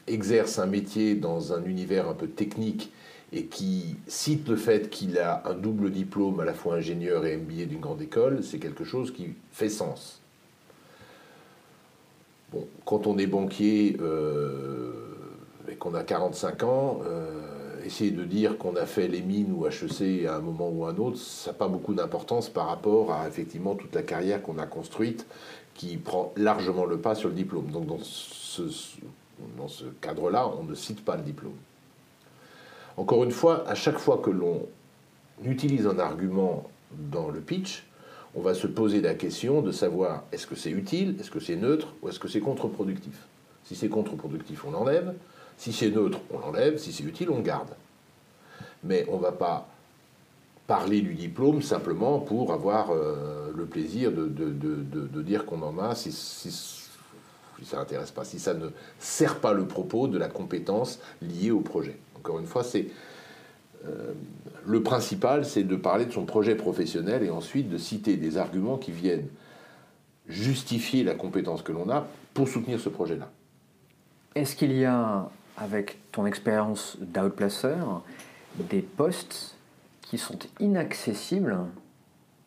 exerce un métier dans un univers un peu technique et qui cite le fait qu'il a un double diplôme, à la fois ingénieur et MBA d'une grande école, c'est quelque chose qui fait sens. Quand on est banquier euh, et qu'on a 45 ans, euh, essayer de dire qu'on a fait les mines ou HEC à un moment ou à un autre, ça n'a pas beaucoup d'importance par rapport à effectivement toute la carrière qu'on a construite qui prend largement le pas sur le diplôme. Donc dans ce, dans ce cadre-là, on ne cite pas le diplôme. Encore une fois, à chaque fois que l'on utilise un argument dans le pitch, on va se poser la question de savoir est-ce que c'est utile, est-ce que c'est neutre ou est-ce que c'est contre-productif. Si c'est contre-productif, on l'enlève. Si c'est neutre, on l'enlève. Si c'est utile, on le garde. Mais on ne va pas parler du diplôme simplement pour avoir euh, le plaisir de, de, dire qu'on en a si, ça n'intéresse pas, si ça ne sert pas le propos de la compétence liée au projet. Encore une fois, c'est euh, le principal, c'est de parler de son projet professionnel et ensuite de citer des arguments qui viennent justifier la compétence que l'on a pour soutenir ce projet-là. Est-ce qu'il y a, avec ton expérience d'outplaceur, des postes qui sont inaccessibles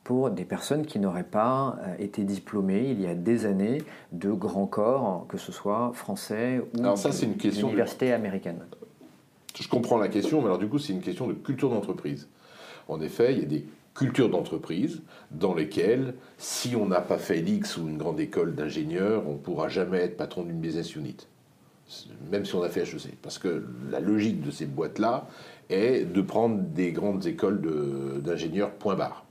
pour des personnes qui n'auraient pas euh, été diplômées il y a des années de grands corps, que ce soit français ou alors ça, c'est une question université américaine. Je comprends la question, mais alors du coup, c'est une question de culture d'entreprise. En effet, il y a des cultures d'entreprise dans lesquelles, si on n'a pas fait l'X ou une grande école d'ingénieur, on ne pourra jamais être patron d'une business unit, même si on a fait HEC. Parce que la logique de ces boîtes-là est de prendre des grandes écoles d'ingénieurs point barre.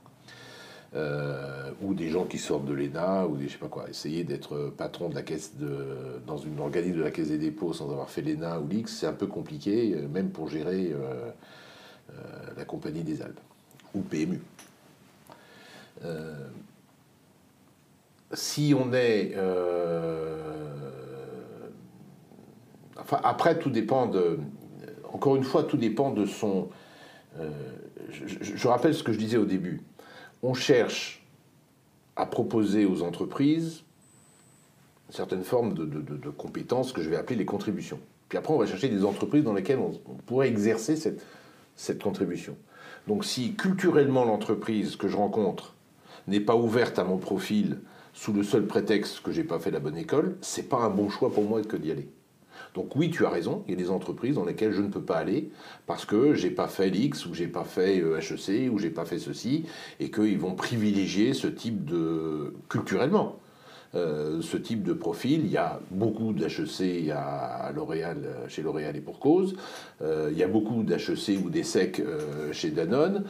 Euh, ou des gens qui sortent de l'ENA, ou des je sais pas quoi. Essayer d'être patron de la caisse de, dans une organisme de la caisse des dépôts sans avoir fait l'ENA ou l'X, c'est un peu compliqué, euh, même pour gérer euh, la compagnie des Alpes, ou PMU. si on est. après, tout dépend de encore une fois, tout dépend de son... Euh, je, rappelle ce que je disais au début. On cherche à proposer aux entreprises certaines formes de, compétences que je vais appeler les contributions. Puis après, on va chercher des entreprises dans lesquelles on, pourrait exercer cette, cette contribution. Donc si culturellement l'entreprise que je rencontre n'est pas ouverte à mon profil sous le seul prétexte que j'ai pas fait la bonne école, c'est pas un bon choix pour moi que d'y aller. Donc oui, tu as raison, il y a des entreprises dans lesquelles je ne peux pas aller parce que j'ai pas fait l'X ou j'ai pas fait HEC euh, ou j'ai pas fait ceci et qu'ils vont privilégier ce type de culturellement. Euh, ce type de profil. Il y a beaucoup d'HEC à L'Oréal, chez L'Oréal et pour cause. Euh, il y a beaucoup d'HEC ou d'ESSEC euh, chez Danone.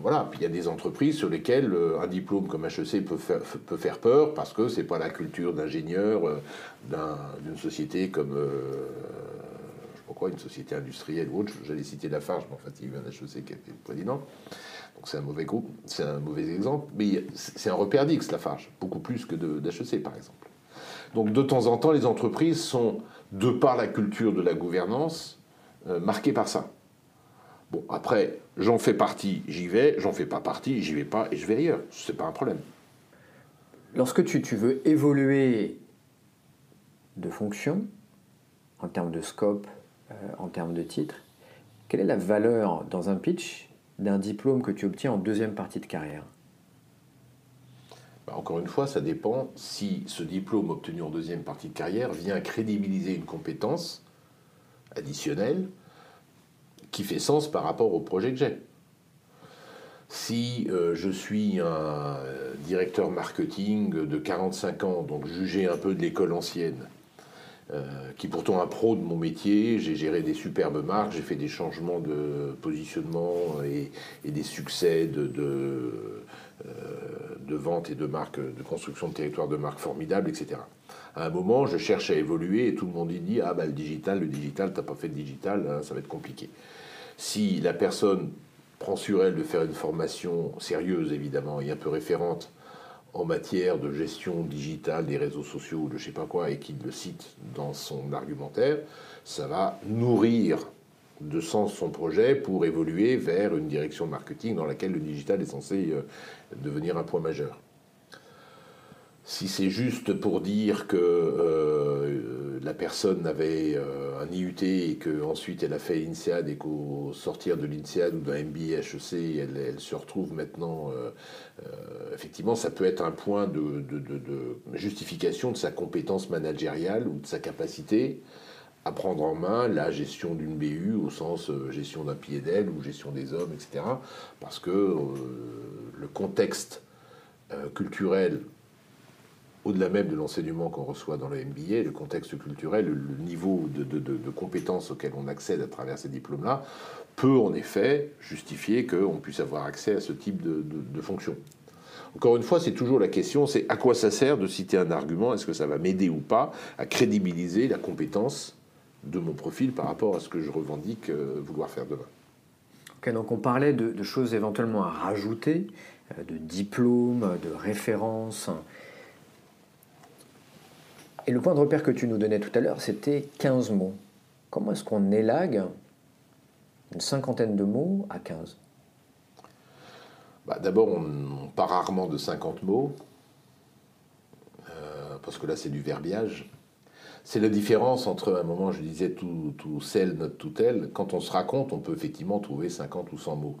voilà. Puis il y a des entreprises sur lesquelles un diplôme comme HEC peut faire, peut faire peur parce que c'est pas la culture d'ingénieur d'une société comme je sais pas quoi, une société industrielle ou autre. J'allais citer Lafarge, mais en fait, il y a eu un HEC qui a été président c'est un mauvais groupe, c'est un mauvais exemple, mais c'est un repère d'X, Lafarge, beaucoup plus que d'HEC par exemple. Donc de temps en temps, les entreprises sont, de par la culture de la gouvernance, euh, marquées par ça. Bon, après, j'en fais partie, j'y vais, j'en fais pas partie, j'y vais pas et je vais ailleurs. C'est pas un problème. Lorsque tu, tu veux évoluer de fonction, en termes de scope, en termes de titre, quelle est la valeur dans un pitch d'un diplôme que tu obtiens en deuxième partie de carrière? Bah, Encore une fois, ça dépend si ce diplôme obtenu en deuxième partie de carrière vient crédibiliser une compétence additionnelle qui fait sens par rapport au projet que j'ai. Si euh, je suis un euh, directeur marketing de 45 ans, donc jugé un peu de l'école ancienne, euh, qui pourtant un pro de mon métier, j'ai géré des superbes marques, j'ai fait des changements de positionnement et, des succès de, de, de, vente et de marques, de construction de territoire de marques formidables, etc. À un moment, je cherche à évoluer et tout le monde dit Ah, bah le digital, le digital, t'as pas fait de digital, hein, ça va être compliqué. Si la personne prend sur elle de faire une formation sérieuse, évidemment, et un peu référente en matière de gestion digitale des réseaux sociaux ou de je sais pas quoi, et qu'il le cite dans son argumentaire, ça va nourrir de sens son projet pour évoluer vers une direction marketing dans laquelle le digital est censé euh, devenir un point majeur. Si c'est juste pour dire que euh, la personne avait euh, un IUT et qu'ensuite elle a fait l'INSEAD et qu'au sortir de l'INSEAD ou d'un MBA HEC, elle, se retrouve maintenant, euh, effectivement, ça peut être un point de, justification de sa compétence managériale ou de sa capacité à prendre en main la gestion d'une BU au sens gestion d'un pied d'aile ou gestion des hommes, etc. Parce que le contexte culturel au-delà même de l'enseignement qu'on reçoit dans le MBA, le contexte culturel, le niveau de, compétences auxquelles on accède à travers ces diplômes-là, peut en effet justifier qu'on puisse avoir accès à ce type de, fonction. Encore une fois, c'est toujours la question, c'est à quoi ça sert de citer un argument? Est-ce que ça va m'aider ou pas à crédibiliser la compétence de mon profil par rapport à ce que je revendique euh, vouloir faire demain? Donc on parlait de, choses éventuellement à rajouter, euh, de diplômes, de références. Et le point de repère que tu nous donnais tout à l'heure, c'était 15 mots. Comment est-ce qu'on élague une cinquantaine de mots à 15 bah, D'abord, on, part rarement de 50 mots, euh, parce que là, c'est du verbiage. C'est la différence entre, à un moment, je disais tout, tout celle, notre tout elle. Quand on se raconte, on peut effectivement trouver 50 ou 100 mots.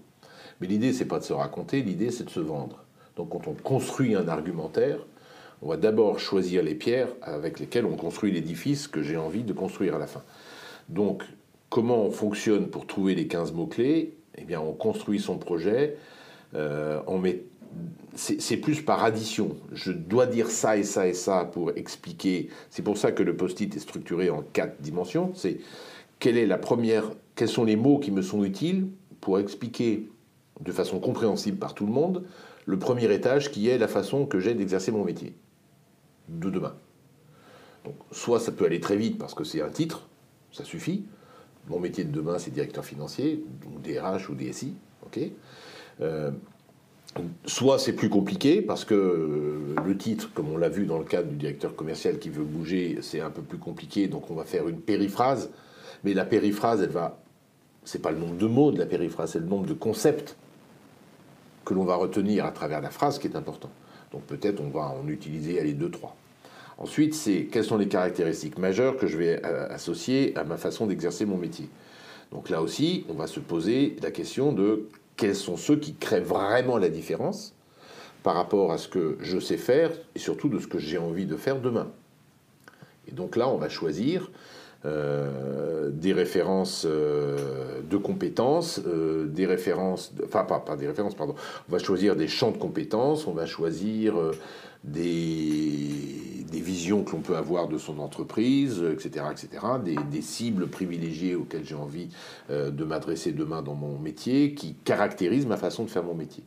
Mais l'idée, c'est pas de se raconter, l'idée, c'est de se vendre. Donc, quand on construit un argumentaire, on va d'abord choisir les pierres avec lesquelles on construit l'édifice que j'ai envie de construire à la fin. Donc, comment on fonctionne pour trouver les 15 mots-clés? Eh bien, on construit son projet, euh, on met c'est plus par addition. Je dois dire ça et ça et ça pour expliquer. C'est pour ça que le post-it est structuré en quatre dimensions. C'est quelle est la première, quels sont les mots qui me sont utiles pour expliquer de façon compréhensible par tout le monde le premier étage qui est la façon que j'ai d'exercer mon métier de demain. Donc, soit ça peut aller très vite parce que c'est un titre, ça suffit. Mon métier de demain, c'est directeur financier, ou DRH ou DSI. ok euh, soit c'est plus compliqué parce que euh, le titre, comme on l'a vu dans le cadre du directeur commercial qui veut bouger, c'est un peu plus compliqué, donc on va faire une périphrase. Mais la périphrase, elle va. C'est pas le nombre de mots de la périphrase, c'est le nombre de concepts que l'on va retenir à travers la phrase qui est important. Donc peut-être on va en utiliser les deux, trois. Ensuite, c'est quelles sont les caractéristiques majeures que je vais euh, associer à ma façon d'exercer mon métier. Donc là aussi, on va se poser la question de quels sont ceux qui créent vraiment la différence par rapport à ce que je sais faire et surtout de ce que j'ai envie de faire demain. Et donc là, on va choisir euh, des références euh, de compétences, euh, des références, enfin pas, pas, des références, pardon, on va choisir des champs de compétences, on va choisir des, des, visions que l'on peut avoir de son entreprise, etc., etc., des, des cibles privilégiées auxquelles j'ai envie de m'adresser demain dans mon métier, qui caractérisent ma façon de faire mon métier.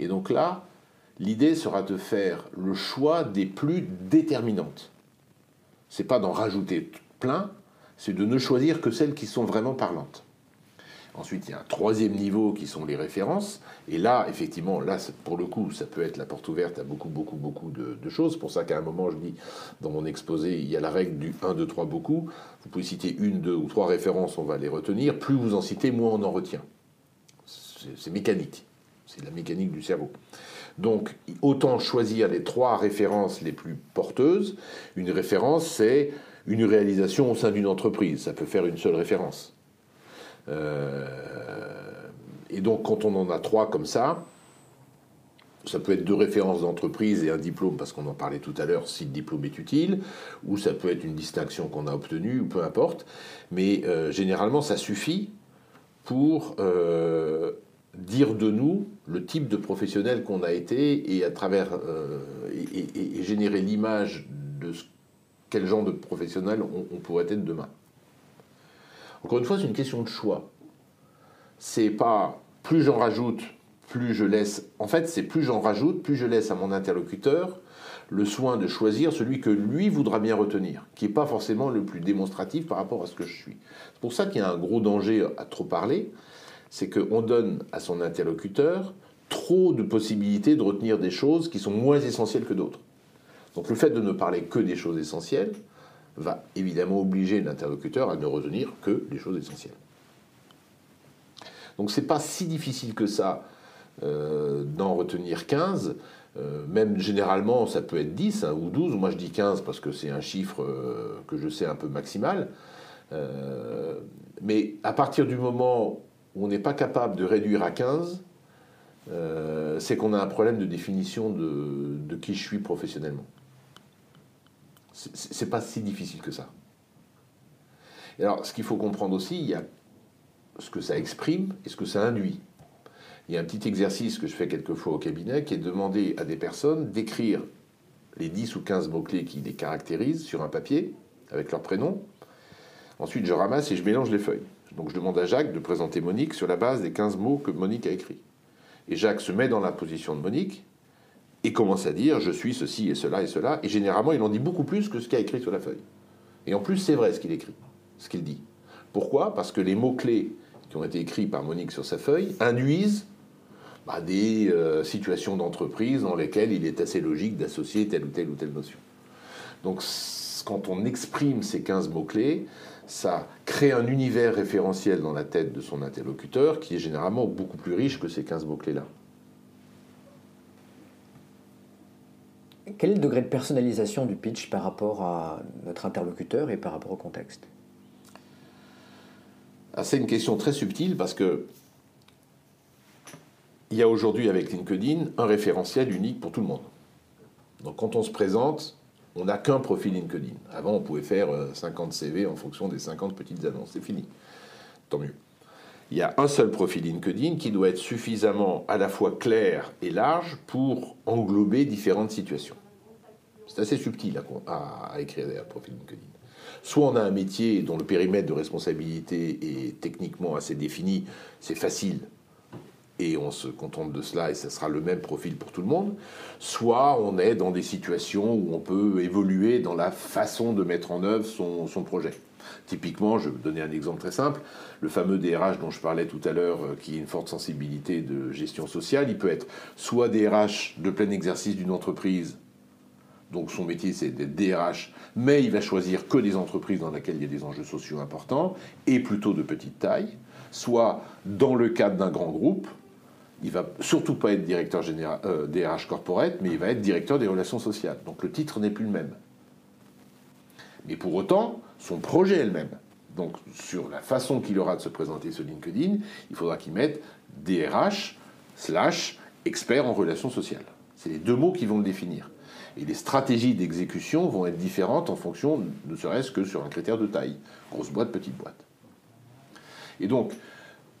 Et donc là, l'idée sera de faire le choix des plus déterminantes. C'est pas d'en rajouter c'est de ne choisir que celles qui sont vraiment parlantes. Ensuite, il y a un troisième niveau qui sont les références. Et là, effectivement, là, pour le coup, ça peut être la porte ouverte à beaucoup, beaucoup, beaucoup de, de choses. pour ça qu'à un moment, je dis, dans mon exposé, il y a la règle du 1, 2, 3, beaucoup. Vous pouvez citer une, deux ou trois références, on va les retenir. Plus vous en citez, moins on en retient. C'est mécanique. C'est la mécanique du cerveau. Donc, autant choisir les trois références les plus porteuses. Une référence, c'est une réalisation au sein d'une entreprise. Ça peut faire une seule référence. Euh, et donc quand on en a trois comme ça, ça peut être deux références d'entreprise et un diplôme, parce qu'on en parlait tout à l'heure, si le diplôme est utile, ou ça peut être une distinction qu'on a obtenue, ou peu importe. Mais euh, généralement, ça suffit pour euh, dire de nous le type de professionnel qu'on a été et à travers euh, et, générer l'image de quel genre de professionnel on, pourrait être demain. Encore une fois, c'est une question de choix. C'est pas plus j'en rajoute, plus je laisse, en fait, c'est plus j'en rajoute, plus je laisse à mon interlocuteur le soin de choisir celui que lui voudra bien retenir, qui n'est pas forcément le plus démonstratif par rapport à ce que je suis. C'est pour ça qu'il y a un gros danger à trop parler, c'est qu'on donne à son interlocuteur trop de possibilités de retenir des choses qui sont moins essentielles que d'autres. Donc le fait de ne parler que des choses essentielles va évidemment obliger l'interlocuteur à ne retenir que les choses essentielles. Donc c'est pas si difficile que ça euh, d'en retenir 15. Euh, même généralement, ça peut être 10 hein, ou 12. Moi, je dis 15 parce que c'est un chiffre euh, que je sais un peu maximal. mais à partir du moment où on n'est pas capable de réduire à 15, c'est qu'on a un problème de définition de, de qui je suis professionnellement. C'est pas si difficile que ça. Alors, ce qu'il faut comprendre aussi, il y a ce que ça exprime et ce que ça induit. Il y a un petit exercice que je fais quelquefois au cabinet qui est de demander à des personnes d'écrire les 10 ou 15 mots-clés qui les caractérisent sur un papier avec leur prénom. Ensuite, je ramasse et je mélange les feuilles. Donc je demande à Jacques de présenter Monique sur la base des 15 mots que Monique a écrits. Et Jacques se met dans la position de Monique et commence à dire je suis ceci et cela et cela. Et généralement, il en dit beaucoup plus que ce qu'il a écrit sur la feuille. Et en plus, c'est vrai ce qu'il écrit, ce qu'il dit. Pourquoi? Parce que les mots-clés qui ont été écrits par Monique sur sa feuille induisent bah, des euh, situations d'entreprise dans lesquelles il est assez logique d'associer telle ou telle ou telle notion. Donc quand on exprime ces 15 mots-clés, ça crée un univers référentiel dans la tête de son interlocuteur qui est généralement beaucoup plus riche que ces 15 mots-clés-là. Quel est le degré de personnalisation du pitch par rapport à notre interlocuteur et par rapport au contexte? Ah, C'est une question très subtile parce que il y a aujourd'hui avec LinkedIn un référentiel unique pour tout le monde. Donc quand on se présente, on n'a qu'un profil LinkedIn. Avant, on pouvait faire 50 euh, CV en fonction des 50 petites annonces. C'est fini. Tant mieux. Il y a un seul profil LinkedIn qui doit être suffisamment à la fois clair et large pour englober différentes situations. C'est assez subtil à, écrire un profil LinkedIn. Soit on a un métier dont le périmètre de responsabilité est techniquement assez défini, c'est facile, et on se contente de cela et ce sera le même profil pour tout le monde, soit on est dans des situations où on peut évoluer dans la façon de mettre en œuvre son, projet. Typiquement, je vais vous donner un exemple très simple, le fameux DRH dont je parlais tout à l'heure, euh, qui a une forte sensibilité de gestion sociale, il peut être soit DRH de plein exercice d'une entreprise, donc son métier c'est d'être DRH, mais il va choisir que des entreprises dans lesquelles il y a des enjeux sociaux importants, et plutôt de petite taille, soit dans le cadre d'un grand groupe, il va surtout pas être directeur général, euh, DRH corporate, mais il va être directeur des relations sociales. Donc le titre n'est plus le même. Mais pour autant, son projet est le même. Donc sur la façon qu'il aura de se présenter sur LinkedIn, il faudra qu'il mette DRH slash expert en relations sociales. C'est les deux mots qui vont le définir. Et les stratégies d'exécution vont être différentes en fonction, ne serait-ce que sur un critère de taille. Grosse boîte, petite boîte. Et donc,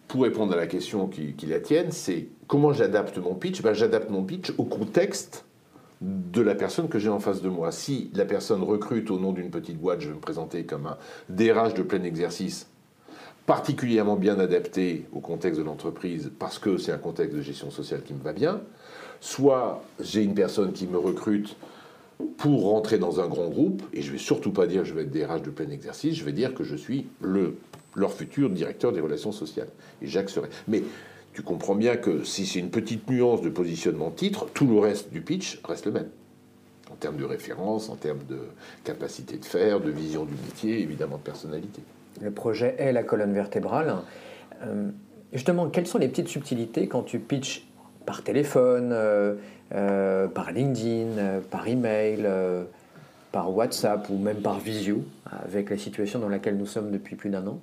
pour répondre à la question qui, la tienne, c'est comment j'adapte mon pitch? Ben, J'adapte mon pitch au contexte de la personne que j'ai en face de moi. Si la personne recrute au nom d'une petite boîte, je vais me présenter comme un DRH de plein exercice, particulièrement bien adapté au contexte de l'entreprise parce que c'est un contexte de gestion sociale qui me va bien. Soit j'ai une personne qui me recrute pour rentrer dans un grand groupe, et je vais surtout pas dire que je vais être DRH de plein exercice, je vais dire que je suis le leur futur directeur des relations sociales. Et Jacques serait. Mais tu comprends bien que si c'est une petite nuance de positionnement titre, tout le reste du pitch reste le même. En termes de référence, en termes de capacité de faire, de vision du métier, évidemment de personnalité. Le projet est la colonne vertébrale. Euh, justement, quelles sont les petites subtilités quand tu pitches par téléphone, euh, euh, par LinkedIn, par email, par WhatsApp ou même par visio, avec la situation dans laquelle nous sommes depuis plus d'un an?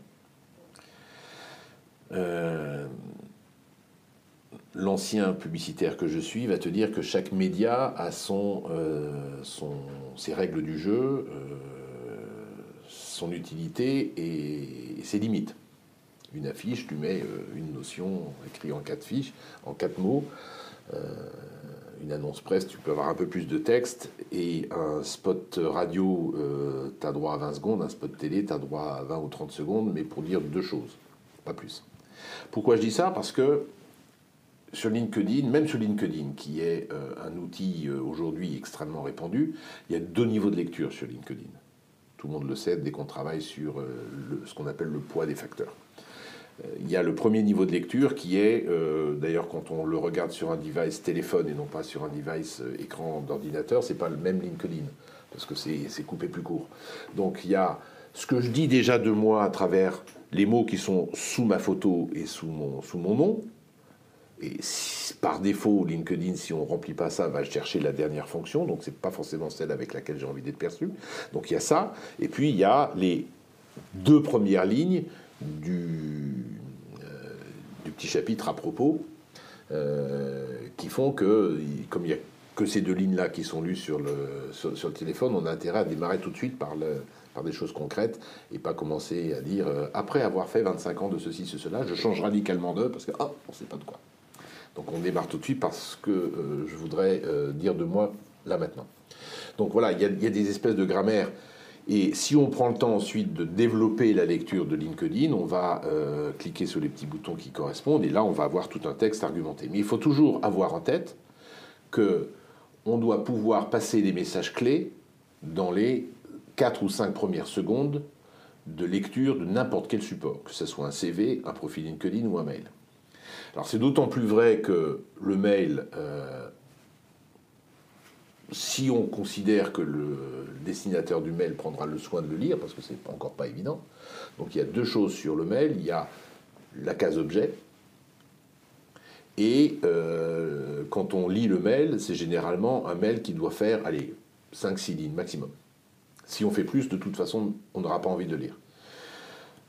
Euh, l'ancien publicitaire que je suis va te dire que chaque média a son, ses règles du jeu, son utilité et, ses limites. Une affiche, tu mets une notion écrite en quatre fiches, en quatre mots. Une annonce presse, tu peux avoir un peu plus de texte, et un spot radio, euh, tu as droit à 20 secondes, un spot télé, tu as droit à 20 ou 30 secondes, mais pour dire deux choses, pas plus. Pourquoi je dis ça? Parce que sur LinkedIn, même sur LinkedIn, qui est euh, un outil euh, aujourd'hui extrêmement répandu, il y a deux niveaux de lecture sur LinkedIn. Tout le monde le sait dès qu'on travaille sur ce qu'on appelle le poids des facteurs. Il y a le premier niveau de lecture qui est, euh, d'ailleurs quand on le regarde sur un device téléphone et non pas sur un device euh, écran d'ordinateur, c'est pas le même LinkedIn, parce que c'est coupé plus court. Donc il y a ce que je dis déjà de moi à travers les mots qui sont sous ma photo et sous mon, sous mon nom. Et par défaut, LinkedIn, si on ne remplit pas ça, va chercher la dernière fonction, donc ce n'est pas forcément celle avec laquelle j'ai envie d'être perçu. Donc il y a ça. Et puis il y a les deux premières lignes du, euh, petit chapitre à propos, euh, qui font que, comme il n'y a que ces deux lignes-là qui sont lues sur le, téléphone, on a intérêt à démarrer tout de suite par des choses concrètes et pas commencer à dire euh, après avoir fait 25 ans de ceci, ce, cela, je change radicalement d'eux parce que ah, on ne sait pas de quoi. Donc on démarre tout de suite parce que je voudrais dire de moi là maintenant. Donc voilà, il y, y, a des espèces de grammaire et si on prend le temps ensuite de développer la lecture de LinkedIn, on va euh, cliquer sur les petits boutons qui correspondent et là on va avoir tout un texte argumenté. Mais il faut toujours avoir en tête que on doit pouvoir passer des messages clés dans les 4 ou 5 premières secondes de lecture de n'importe quel support, que ce soit un CV, un profil LinkedIn ou un mail. Alors c'est d'autant plus vrai que le mail euh, si on considère que le destinateur du mail prendra le soin de le lire, parce que c'est encore pas évident, donc il y a deux choses sur le mail. Il y a la case objet, et euh, quand on lit le mail, c'est généralement un mail qui doit faire, allez, 5-6 lignes maximum. Si on fait plus, de toute façon, on n'aura pas envie de lire.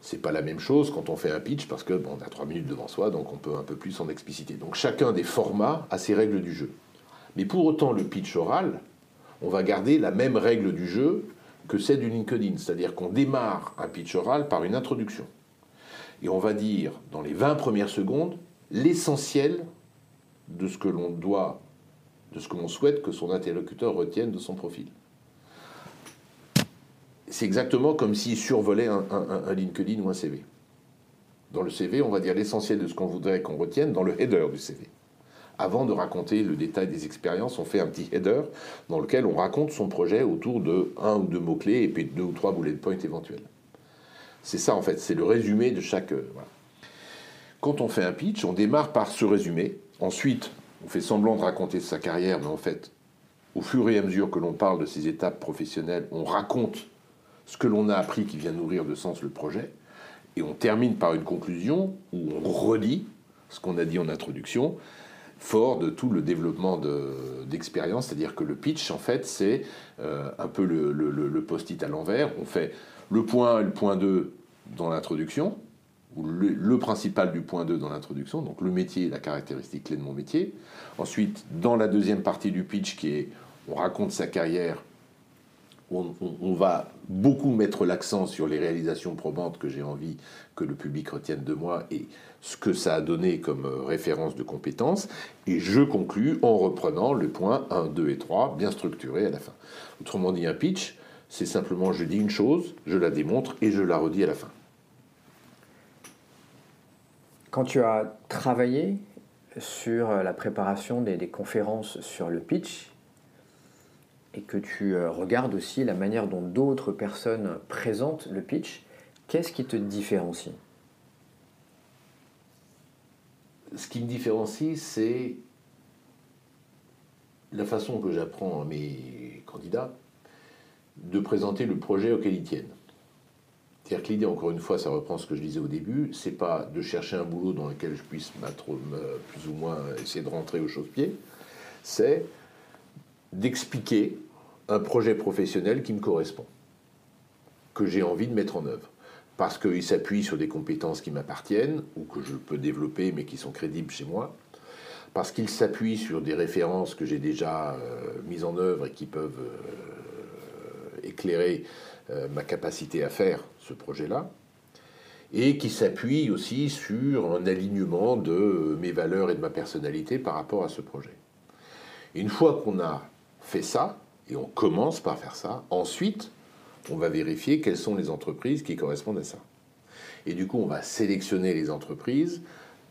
C'est pas la même chose quand on fait un pitch parce que bon, on a 3 minutes devant soi, donc on peut un peu plus en expliciter. Donc chacun des formats a ses règles du jeu. Mais pour autant, le pitch oral, on va garder la même règle du jeu que celle du LinkedIn, c'est-à-dire qu'on démarre un pitch oral par une introduction. Et on va dire, dans les 20 premières secondes, l'essentiel de ce que l'on doit, de ce que l'on souhaite que son interlocuteur retienne de son profil. C'est exactement comme s'il survolait un, LinkedIn ou un CV. Dans le CV, on va dire l'essentiel de ce qu'on voudrait qu'on retienne dans le header du CV avant de raconter le détail des expériences, on fait un petit header dans lequel on raconte son projet autour de un ou deux mots-clés et puis deux ou trois bullet points éventuels. C'est ça en fait, c'est le résumé de chaque. Euh, Quand on fait un pitch, on démarre par ce résumé. Ensuite, on fait semblant de raconter sa carrière, mais en fait, au fur et à mesure que l'on parle de ses étapes professionnelles, on raconte ce que l'on a appris qui vient nourrir de sens le projet. Et on termine par une conclusion où on redit ce qu'on a dit en introduction fort de tout le développement d'expérience, c'est-à-dire que le pitch, en fait, c'est euh, un peu le, post-it à l'envers. On fait le point 1 et le point 2 dans l'introduction, ou le, principal du point 2 dans l'introduction, donc le métier, la caractéristique clé de mon métier. Ensuite, dans la deuxième partie du pitch, qui est on raconte sa carrière on, va beaucoup mettre l'accent sur les réalisations probantes que j'ai envie que le public retienne de moi et ce que ça a donné comme euh, référence de compétences. Et je conclus en reprenant le point 1, 2 et 3, bien structuré à la fin. Autrement dit, un pitch, c'est simplement je dis une chose, je la démontre et je la redis à la fin. Quand tu as travaillé sur la préparation des conférences sur le pitch, et que tu euh, regardes aussi la manière dont d'autres personnes présentent le pitch, qu'est-ce qui te différencie? Ce qui me différencie, c'est la façon que j'apprends à mes candidats de présenter le projet auquel ils tiennent. C'est-à-dire que l'idée, encore une fois, ça reprend ce que je disais au début, c'est pas de chercher un boulot dans lequel je puisse plus ou moins essayer de rentrer au chausse-pied, c'est d'expliquer un projet professionnel qui me correspond, que j'ai envie de mettre en œuvre, parce qu'il s'appuie sur des compétences qui m'appartiennent ou que je peux développer mais qui sont crédibles chez moi, parce qu'il s'appuie sur des références que j'ai déjà mises en œuvre et qui peuvent éclairer ma capacité à faire ce projet-là. Et qui s'appuie aussi sur un alignement de mes valeurs et de ma personnalité par rapport à ce projet. une fois qu'on a fait ça, et on commence par faire ça, ensuite, on va vérifier quelles sont les entreprises qui correspondent à ça. Et du coup, on va sélectionner les entreprises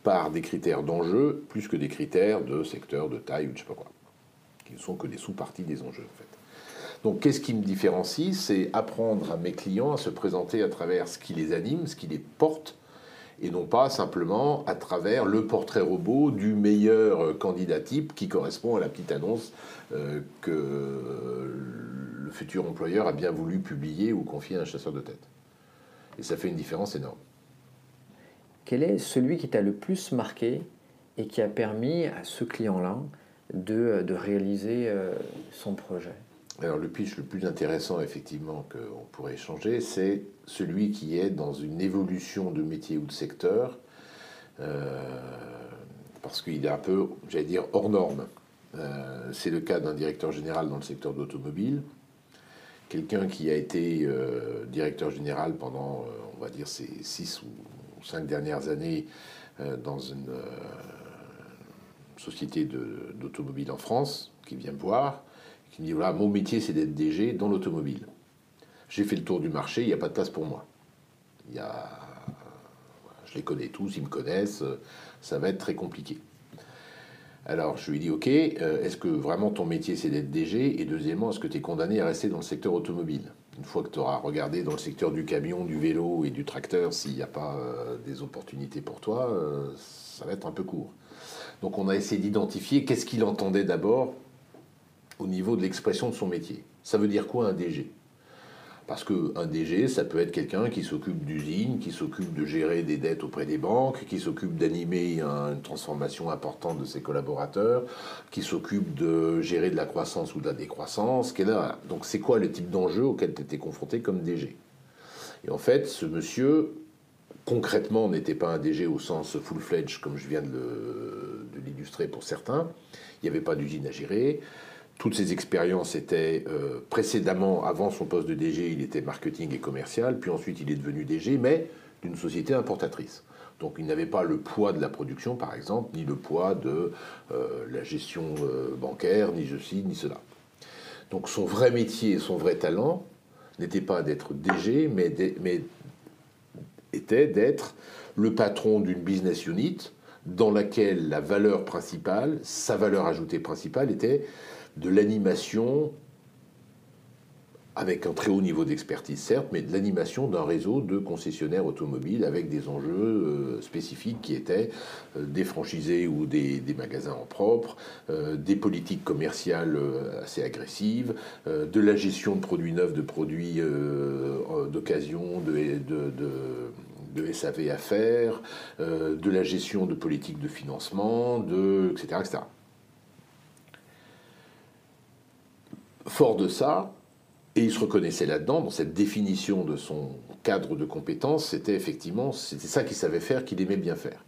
par des critères d'enjeu plus que des critères de secteur, de taille ou de je sais pas quoi, qui ne sont que des sous-parties des enjeux en fait. Donc qu'est-ce qui me différencie? C'est apprendre à mes clients à se présenter à travers ce qui les anime, ce qui les porte, et non pas simplement à travers le portrait robot du meilleur candidat type qui correspond à la petite annonce euh, que le futur employeur a bien voulu publier ou confier à un chasseur de tête. Et ça fait une différence énorme. Quel est celui qui t'a le plus marqué et qui a permis à ce client-là de, de réaliser euh, son projet? Alors le pitch le plus intéressant effectivement qu'on pourrait échanger, c'est celui qui est dans une évolution de métier ou de secteur, euh, parce qu'il est un peu, j'allais dire, hors norme. Euh, c'est le cas d'un directeur général dans le secteur de l'automobile, quelqu'un qui a été euh, directeur général pendant, on va dire, ces six ou cinq dernières années dans une société d'automobile en France, qui vient me voir qui me dit voilà, mon métier c'est d'être DG dans l'automobile. J'ai fait le tour du marché, il n'y a pas de place pour moi. Il je les connais tous, ils me connaissent, ça va être très compliqué. Alors je lui dis ok, euh, est-ce que vraiment ton métier c'est d'être DG Et deuxièmement, est-ce que tu es condamné à rester dans le secteur automobile? Une fois que tu auras regardé dans le secteur du camion, du vélo et du tracteur, s'il n'y a pas euh, des opportunités pour toi, euh, ça va être un peu court. Donc on a essayé d'identifier qu'est-ce qu'il entendait d'abord au niveau de l'expression de son métier. Ça veut dire quoi un DG parce qu'un DG, ça peut être quelqu'un qui s'occupe d'usine, qui s'occupe de gérer des dettes auprès des banques, qui s'occupe d'animer une transformation importante de ses collaborateurs, qui s'occupe de gérer de la croissance ou de la décroissance. Donc c'est quoi le type d'enjeu auquel tu étais confronté comme DG Et en fait, ce monsieur, concrètement, n'était pas un DG au sens full-fledged, comme je viens de l'illustrer pour certains. Il n'y avait pas d'usine à gérer. Toutes ses expériences étaient euh, précédemment, avant son poste de DG, il était marketing et commercial, puis ensuite il est devenu DG, mais d'une société importatrice. Donc il n'avait pas le poids de la production, par exemple, ni le poids de euh, la gestion euh, bancaire, ni ceci, ni cela. Donc son vrai métier, son vrai talent, n'était pas d'être DG, mais, mais était d'être le patron d'une business unit dans laquelle la valeur principale, sa valeur ajoutée principale était de l'animation avec un très haut niveau d'expertise certes, mais de l'animation d'un réseau de concessionnaires automobiles avec des enjeux euh, spécifiques qui étaient euh, des franchisés ou des, magasins en propre, euh, des politiques commerciales assez agressives, de la gestion de produits neufs, de produits d'occasion, de, SAV à faire, de la gestion de politiques de financement, etc. Fort de ça, et il se reconnaissait là-dedans, dans cette définition de son cadre de compétences, c'était effectivement, c'était ça qu'il savait faire, qu'il aimait bien faire.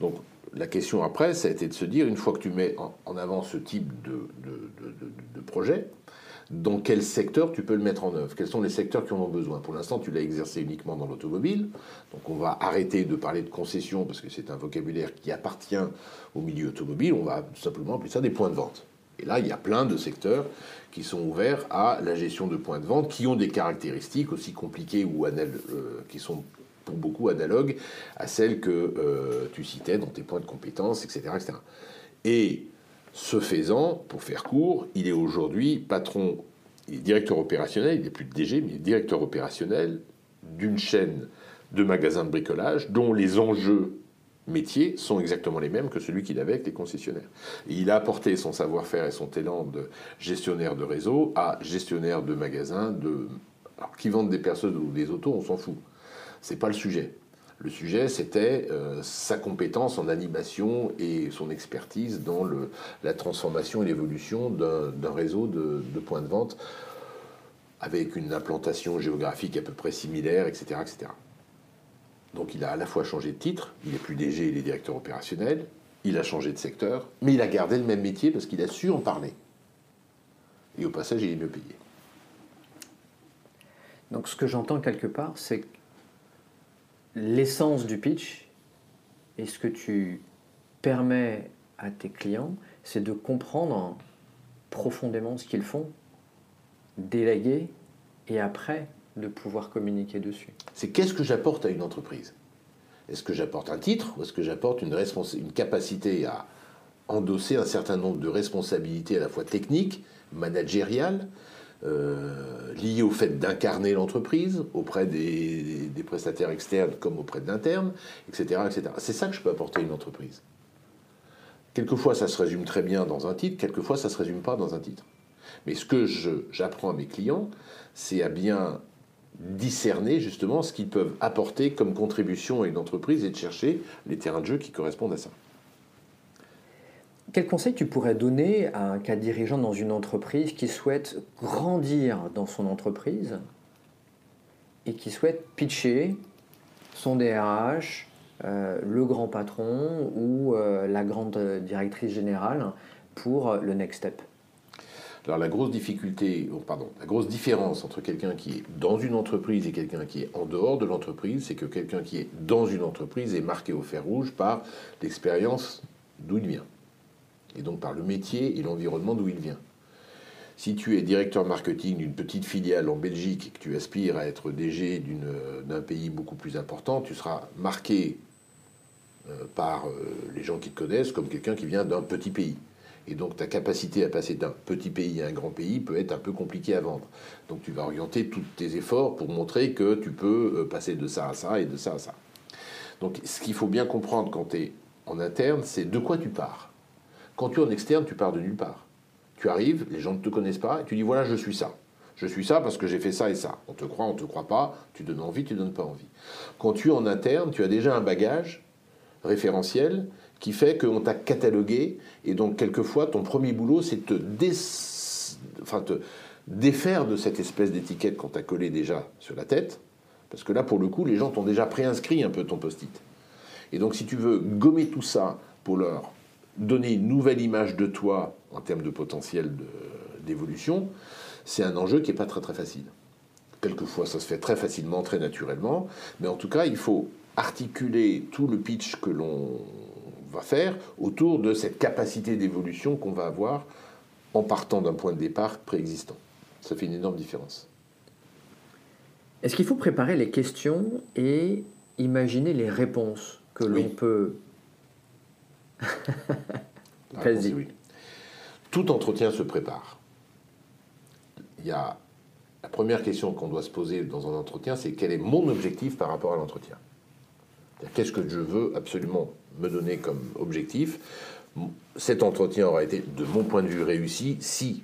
Donc la question après, ça a été de se dire, une fois que tu mets en avant ce type de, de, projet, dans quel secteur tu peux le mettre en œuvre? Quels sont les secteurs qui en ont besoin? Pour l'instant, tu l'as exercé uniquement dans l'automobile, donc on va arrêter de parler de concession parce que c'est un vocabulaire qui appartient au milieu automobile, on va simplement appeler ça des points de vente. Et là, il y a plein de secteurs qui sont ouverts à la gestion de points de vente, qui ont des caractéristiques aussi compliquées ou euh, qui sont pour beaucoup analogues à celles que euh, tu citais dans tes points de compétence, etc., etc. Et ce faisant, pour faire court, il est aujourd'hui patron, il directeur opérationnel, il n'est plus de DG, mais il est directeur opérationnel d'une chaîne de magasins de bricolage dont les enjeux métiers sont exactement les mêmes que celui qu'il avait avec les concessionnaires. il a apporté son savoir-faire et son talent de gestionnaire de réseau à gestionnaire de magasins de... qui vendent des personnes ou des autos, on s'en fout. C'est pas le sujet. Le sujet, c'était euh, sa compétence en animation et son expertise dans la transformation et l'évolution d'un réseau de, de, points de vente avec une implantation géographique à peu près similaire, etc. etc. Donc il a à la fois changé de titre, il n'est plus DG, il est directeur opérationnel, il a changé de secteur, mais il a gardé le même métier parce qu'il a su en parler. Et au passage, il est mieux payé. Donc ce que j'entends quelque part, c'est l'essence du pitch et ce que tu permets à tes clients, c'est de comprendre profondément ce qu'ils font, déléguer et après de pouvoir communiquer dessus. C'est qu'est-ce que j'apporte à une entreprise? Est-ce que j'apporte un titre ou est-ce que j'apporte une, capacité à endosser un certain nombre de responsabilités à la fois techniques, managériales, euh, liées au fait d'incarner l'entreprise auprès des, prestataires externes comme auprès de l'interne, etc. etc. C'est ça que je peux apporter à une entreprise. Quelquefois, ça se résume très bien dans un titre, quelquefois, ça ne se résume pas dans un titre. Mais ce que j'apprends à mes clients, c'est à bien discerner justement ce qu'ils peuvent apporter comme contribution à une entreprise et de chercher les terrains de jeu qui correspondent à ça. Quel conseil tu pourrais donner à un cas dirigeant dans une entreprise qui souhaite grandir dans son entreprise et qui souhaite pitcher son DRH, euh, le grand patron ou euh, la grande directrice générale pour le next step? Alors la grosse difficulté, oh, la grosse différence entre quelqu'un qui est dans une entreprise et quelqu'un qui est en dehors de l'entreprise, c'est que quelqu'un qui est dans une entreprise est marqué au fer rouge par l'expérience d'où il vient. Et donc par le métier et l'environnement d'où il vient. Si tu es directeur marketing d'une petite filiale en Belgique et que tu aspires à être DG d'un pays beaucoup plus important, tu seras marqué euh, par euh, les gens qui te connaissent comme quelqu'un qui vient d'un petit pays. Et donc ta capacité à passer d'un petit pays à un grand pays peut être un peu compliquée à vendre. Donc tu vas orienter tous tes efforts pour montrer que tu peux euh, passer de ça à ça et de ça à ça. Donc ce qu'il faut bien comprendre quand tu es en interne, c'est de quoi tu pars. Quand tu es en externe, tu pars de nulle part. Tu arrives, les gens ne te connaissent pas, et tu dis voilà, je suis ça. Je suis ça parce que j'ai fait ça et ça. On te croit, on te croit pas, tu donnes envie, tu donnes pas envie. Quand tu es en interne, tu as déjà un bagage référentiel qui fait qu'on t'a catalogué, et donc quelquefois ton premier boulot c'est te, te défaire de cette espèce d'étiquette qu'on t'a collée déjà sur la tête, parce que là pour le coup les gens t'ont déjà préinscrit un peu ton post-it. Et donc si tu veux gommer tout ça pour leur donner une nouvelle image de toi en termes de potentiel d'évolution, c'est un enjeu qui n'est pas très très facile. Quelquefois ça se fait très facilement, très naturellement, mais en tout cas il faut articuler tout le pitch que l'on va faire autour de cette capacité d'évolution qu'on va avoir en partant d'un point de départ préexistant. Ça fait une énorme différence. Est-ce qu'il faut préparer les questions et imaginer les réponses que l'on peut... Vas-y. Oui. Tout entretien se prépare. Il y a la première question qu'on doit se poser dans un entretien, c'est quel est mon objectif par rapport à l'entretien? Qu'est-ce que je veux absolument me donner comme objectif? Cet entretien aura été, de mon point de vue, réussi si,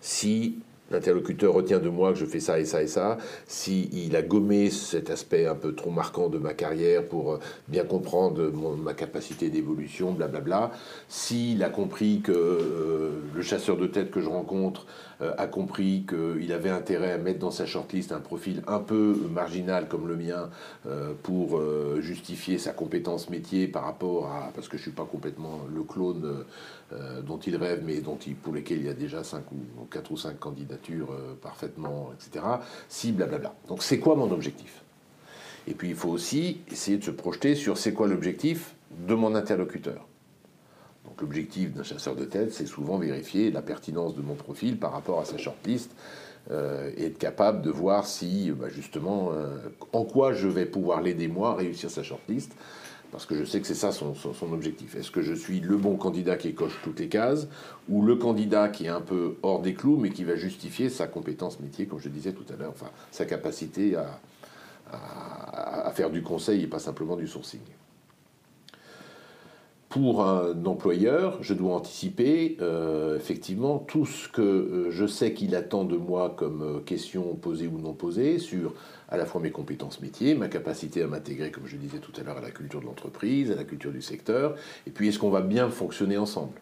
si l'interlocuteur retient de moi que je fais ça et ça et ça, s'il a gommé cet aspect un peu trop marquant de ma carrière pour euh, bien comprendre ma capacité d'évolution, blablabla, s'il a compris que euh, le chasseur de tête que je rencontre euh, a compris qu'il avait intérêt à mettre dans sa shortlist un profil un peu marginal comme le mien pour justifier sa compétence métier par rapport à... parce que je ne suis pas complètement le clone dont il rêve, mais dont pour lesquels il y a déjà 5 ou 4 ou 5 candidats euh, parfaitement, etc. Si, blablabla. Donc c'est quoi mon objectif? Et puis il faut aussi essayer de se projeter sur c'est quoi l'objectif de mon interlocuteur. Donc l'objectif d'un chasseur de tête, c'est souvent vérifier la pertinence de mon profil par rapport à sa shortlist euh, et être capable de voir si, bah, justement, euh, en quoi je vais pouvoir l'aider moi à réussir sa shortlist parce que je sais que c'est ça son, objectif. Est-ce que je suis le bon candidat qui coche toutes les cases, ou le candidat qui est un peu hors des clous, mais qui va justifier sa compétence métier, comme je disais tout à l'heure, enfin sa capacité à, à, faire du conseil et pas simplement du sourcing? Pour un employeur, je dois anticiper euh, effectivement tout ce que euh, je sais qu'il attend de moi comme euh, question posée ou non posée sur à la fois mes compétences métiers, ma capacité à m'intégrer, comme je disais tout à l'heure, à la culture de l'entreprise, à la culture du secteur, et puis est-ce qu'on va bien fonctionner ensemble?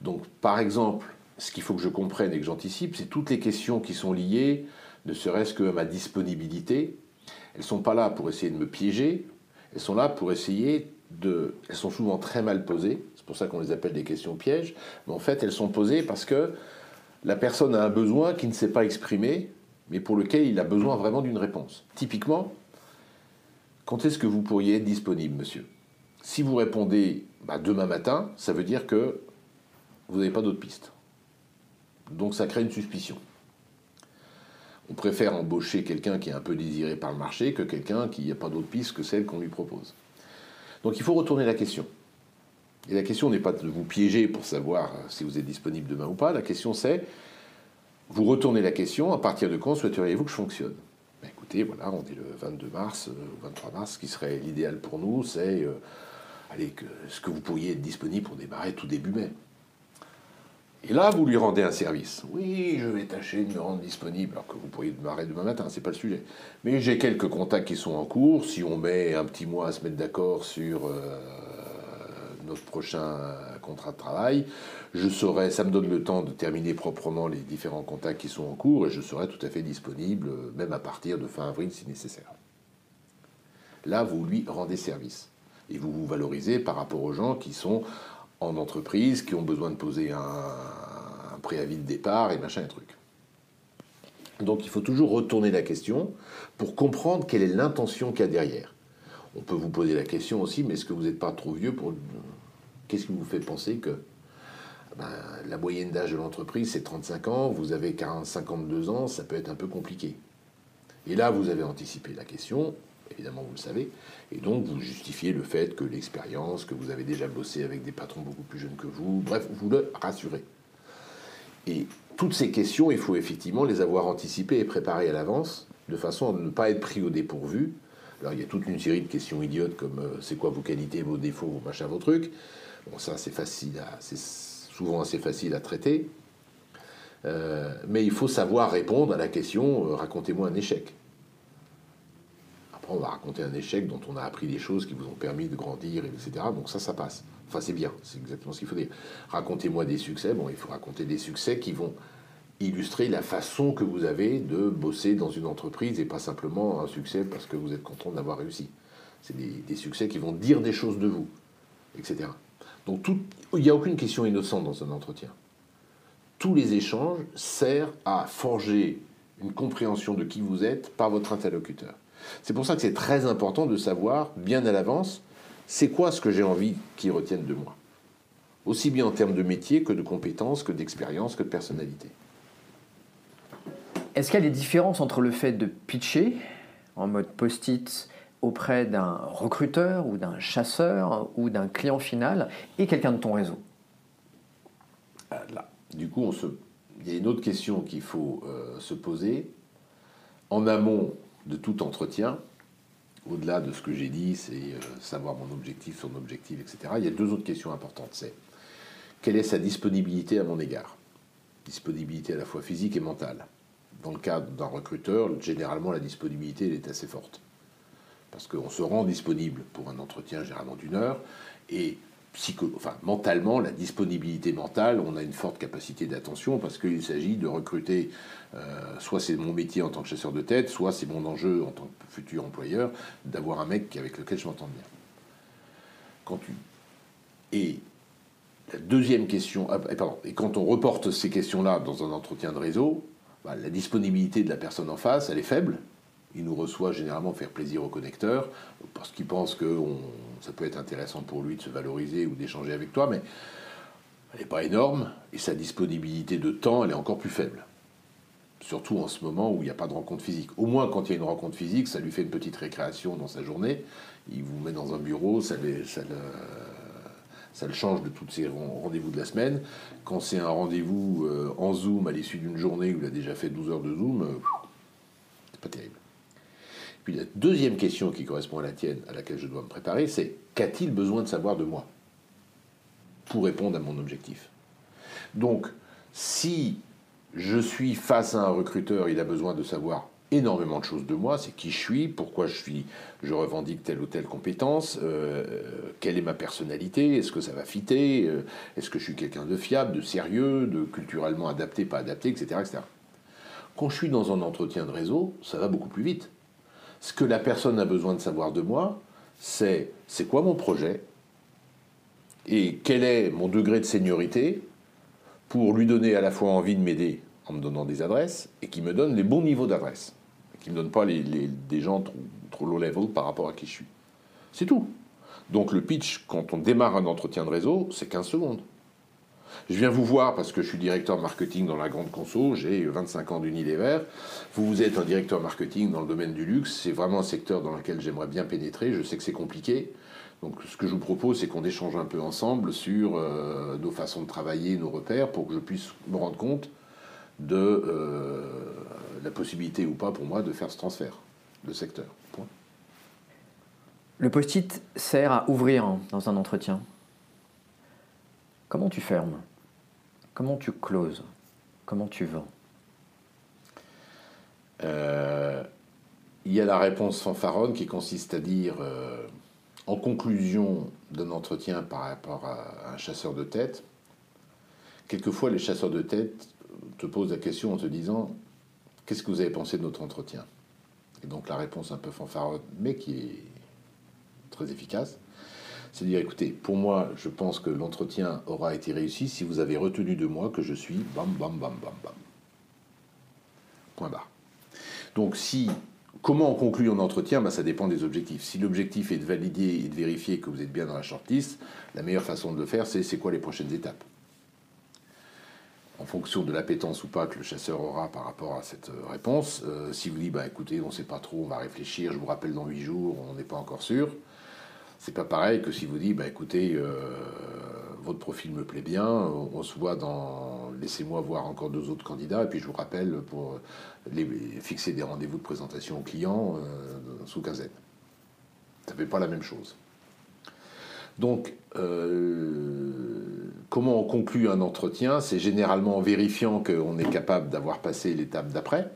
Donc, par exemple, ce qu'il faut que je comprenne et que j'anticipe, c'est toutes les questions qui sont liées, ne serait-ce que à ma disponibilité. Elles ne sont pas là pour essayer de me piéger, elles sont là pour essayer Elles sont souvent très mal posées, c'est pour ça qu'on les appelle des questions pièges, mais en fait elles sont posées parce que la personne a un besoin qui ne s'est pas exprimé, mais pour lequel il a besoin vraiment d'une réponse. Typiquement, quand est-ce que vous pourriez être disponible, monsieur? Si vous répondez bah, demain matin, ça veut dire que vous n'avez pas d'autre piste. Donc ça crée une suspicion. On préfère embaucher quelqu'un qui est un peu désiré par le marché que quelqu'un qui n'a pas d'autre piste que celle qu'on lui propose. Donc il faut retourner la question. Et la question n'est pas de vous piéger pour savoir si vous êtes disponible demain ou pas. La question c'est, vous retournez la question, à partir de quand souhaiteriez-vous que je fonctionne? Ben Écoutez, voilà, on est le 22 mars, ou euh, 23 mars, ce qui serait l'idéal pour nous, c'est, euh, allez, ce que vous pourriez être disponible pour démarrer tout début mai. Et là, vous lui rendez un service. Oui, je vais tâcher de me rendre disponible, alors que vous pourriez démarrer demain matin, c'est pas le sujet. Mais j'ai quelques contacts qui sont en cours. Si on met un petit mois à se mettre d'accord sur euh, notre prochain contrat de travail, je serai, ça me donne le temps de terminer proprement les différents contacts qui sont en cours et je serai tout à fait disponible, même à partir de fin avril si nécessaire. Là, vous lui rendez service et vous vous valorisez par rapport aux gens qui sont en entreprise, qui ont besoin de poser un, préavis de départ et machin et truc. Donc il faut toujours retourner la question pour comprendre quelle est l'intention qu'il y a derrière. On peut vous poser la question aussi, mais est-ce que vous n'êtes pas trop vieux pour... Qu'est-ce qui vous fait penser que ben, la moyenne d'âge de l'entreprise, c'est 35 ans, vous avez 40, 52 ans, ça peut être un peu compliqué. Et là, vous avez anticipé la question, évidemment, vous le savez, et donc vous justifiez le fait que l'expérience, que vous avez déjà bossé avec des patrons beaucoup plus jeunes que vous, bref, vous le rassurez. Et toutes ces questions, il faut effectivement les avoir anticipées et préparées à l'avance, de façon à ne pas être pris au dépourvu. Alors il y a toute une série de questions idiotes comme euh, c'est quoi vos qualités, vos défauts, vos machins, vos trucs. Bon, ça c'est facile, c'est souvent assez facile à traiter. Euh, mais il faut savoir répondre à la question euh, racontez-moi un échec on va raconter un échec dont on a appris des choses qui vous ont permis de grandir, etc. Donc ça, ça passe. Enfin, c'est bien, c'est exactement ce qu'il faut dire. Racontez-moi des succès. Bon, il faut raconter des succès qui vont illustrer la façon que vous avez de bosser dans une entreprise et pas simplement un succès parce que vous êtes content d'avoir réussi. C'est des, succès qui vont dire des choses de vous, etc. Donc il n'y a aucune question innocente dans un entretien. Tous les échanges servent à forger une compréhension de qui vous êtes par votre interlocuteur. C'est pour ça que c'est très important de savoir, bien à l'avance, c'est quoi ce que j'ai envie qu'ils retiennent de moi. Aussi bien en termes de métier que de compétences, que d'expérience, que de personnalité. Est-ce qu'il y a des différences entre le fait de pitcher en mode post-it auprès d'un recruteur ou d'un chasseur ou d'un client final et quelqu'un de ton réseau? Ah, Là, du coup, il y a une autre question qu'il faut euh, se poser. En amont, de tout entretien, au-delà de ce que j'ai dit, c'est euh, savoir mon objectif, son objectif, etc. Il y a deux autres questions importantes. C'est quelle est sa disponibilité à mon égard? Disponibilité à la fois physique et mentale. Dans le cas d'un recruteur, généralement la disponibilité est assez forte. Parce qu'on se rend disponible pour un entretien généralement d'une heure, et mentalement, la disponibilité mentale, on a une forte capacité d'attention parce qu'il s'agit de recruter, euh, soit c'est mon métier en tant que chasseur de tête, soit c'est mon enjeu en tant que futur employeur, d'avoir un mec avec lequel je m'entends bien. Quand tu... Et la deuxième question, ah, et quand on reporte ces questions-là dans un entretien de réseau, bah, la disponibilité de la personne en face, elle est faible, il nous reçoit généralement faire plaisir au connecteur, parce qu'il pense que ça peut être intéressant pour lui de se valoriser ou d'échanger avec toi, mais elle n'est pas énorme, et sa disponibilité de temps, elle est encore plus faible. Surtout en ce moment où il n'y a pas de rencontre physique. Au moins, quand il y a une rencontre physique, ça lui fait une petite récréation dans sa journée. Il vous met dans un bureau, ça, le, ça le change de tous ses rendez-vous de la semaine. Quand c'est un rendez-vous euh, en Zoom à l'issue d'une journée où il a déjà fait 12 heures de Zoom, euh, c'est pas terrible. Puis la deuxième question qui correspond à la tienne, à laquelle je dois me préparer, c'est qu'a-t-il besoin de savoir de moi pour répondre à mon objectif? Donc, si je suis face à un recruteur, il a besoin de savoir énormément de choses de moi, c'est qui je suis, pourquoi je suis, je revendique telle ou telle compétence, euh, quelle est ma personnalité, est-ce que ça va fitter, euh, est-ce que je suis quelqu'un de fiable, de sérieux, de culturellement adapté, pas adapté, etc., etc. Quand je suis dans un entretien de réseau, ça va beaucoup plus vite. Ce que la personne a besoin de savoir de moi, c'est c'est quoi mon projet et quel est mon degré de seniorité pour lui donner à la fois envie de m'aider en me donnant des adresses et qui me donne les bons niveaux d'adresse, qui ne me donne pas des gens trop, trop low level par rapport à qui je suis. C'est tout. Donc le pitch, quand on démarre un entretien de réseau, c'est 15 secondes. Je viens vous voir parce que je suis directeur marketing dans la grande conso, j'ai 25 ans d'Unilever. Vous, vous êtes un directeur marketing dans le domaine du luxe, c'est vraiment un secteur dans lequel j'aimerais bien pénétrer, je sais que c'est compliqué. Donc ce que je vous propose, c'est qu'on échange un peu ensemble sur euh, nos façons de travailler, nos repères, pour que je puisse me rendre compte de euh, la possibilité ou pas pour moi de faire ce transfert de secteur. Le post-it sert à ouvrir dans un entretien. Comment tu fermes? Comment tu closes? Comment tu vends? Euh, Il y a la réponse fanfaronne qui consiste à dire, euh, en conclusion d'un entretien par rapport à un chasseur de tête, quelquefois les chasseurs de tête te posent la question en te disant Qu'est-ce que vous avez pensé de notre entretien? Et donc la réponse un peu fanfaronne, mais qui est très efficace, c'est de dire écoutez, pour moi, je pense que l'entretien aura été réussi si vous avez retenu de moi que je suis bam, bam, bam, bam, bam. Point barre. Donc, si. Comment on conclut un entretien? Ben, Ça dépend des objectifs. Si l'objectif est de valider et de vérifier que vous êtes bien dans la shortlist, la meilleure façon de le faire, c'est c'est quoi les prochaines étapes? En fonction de l'appétence ou pas que le chasseur aura par rapport à cette euh, réponse, euh, si vous dites, bah, écoutez, on ne sait pas trop, on va réfléchir, je vous rappelle dans 8 jours, on n'est pas encore sûr, c'est pas pareil que si vous dites, bah écoutez, euh, votre profil me plaît bien, on, se voit dans, laissez-moi voir encore deux autres candidats, et puis je vous rappelle pour les, fixer des rendez-vous de présentation aux clients euh, sous quinzaine. Ça fait pas la même chose. Donc, euh, comment on conclut un entretien? C'est généralement en vérifiant qu'on est capable d'avoir passé l'étape d'après,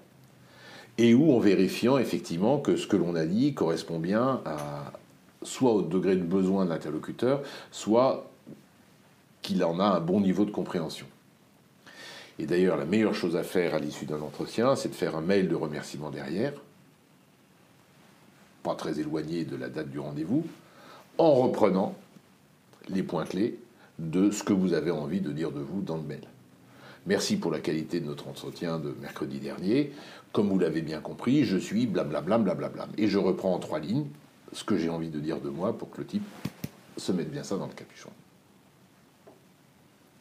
et ou en vérifiant effectivement que ce que l'on a dit correspond bien à, soit au degré de besoin de l'interlocuteur, soit qu'il en a un bon niveau de compréhension. Et d'ailleurs, la meilleure chose à faire à l'issue d'un entretien, c'est de faire un mail de remerciement derrière, pas très éloigné de la date du rendez-vous, en reprenant les points clés de ce que vous avez envie de dire de vous dans le mail. Merci pour la qualité de notre entretien de mercredi dernier. Comme vous l'avez bien compris, je suis blablabla, blablabla. Et je reprends en trois lignes ce que j'ai envie de dire de moi pour que le type se mette bien ça dans le capuchon.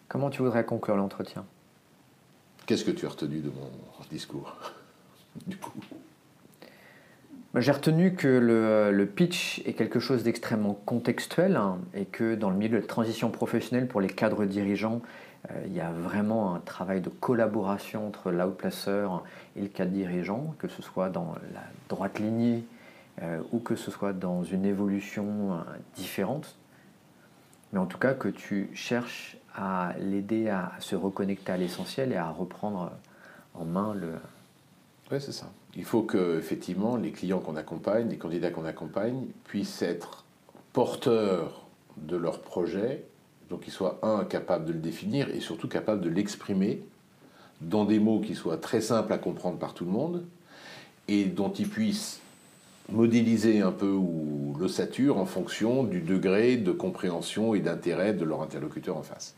Comment tu voudrais conclure l'entretien? Qu'est-ce que tu as retenu de mon discours Du coup? J'ai retenu que le, pitch est quelque chose d'extrêmement contextuel hein, et que dans le milieu de la transition professionnelle pour les cadres dirigeants, euh, il y a vraiment un travail de collaboration entre l'outplaceur et le cadre dirigeant, que ce soit dans la droite lignée euh, ou que ce soit dans une évolution euh, différente, mais en tout cas que tu cherches à l'aider à se reconnecter à l'essentiel et à reprendre en main le... Oui, c'est ça. Il faut que effectivement les clients qu'on accompagne, les candidats qu'on accompagne, puissent être porteurs de leur projet, donc qu'ils soient, un, capables de le définir et surtout capables de l'exprimer dans des mots qui soient très simples à comprendre par tout le monde et dont ils puissent modéliser un peu ou l'ossature en fonction du degré de compréhension et d'intérêt de leur interlocuteur en face.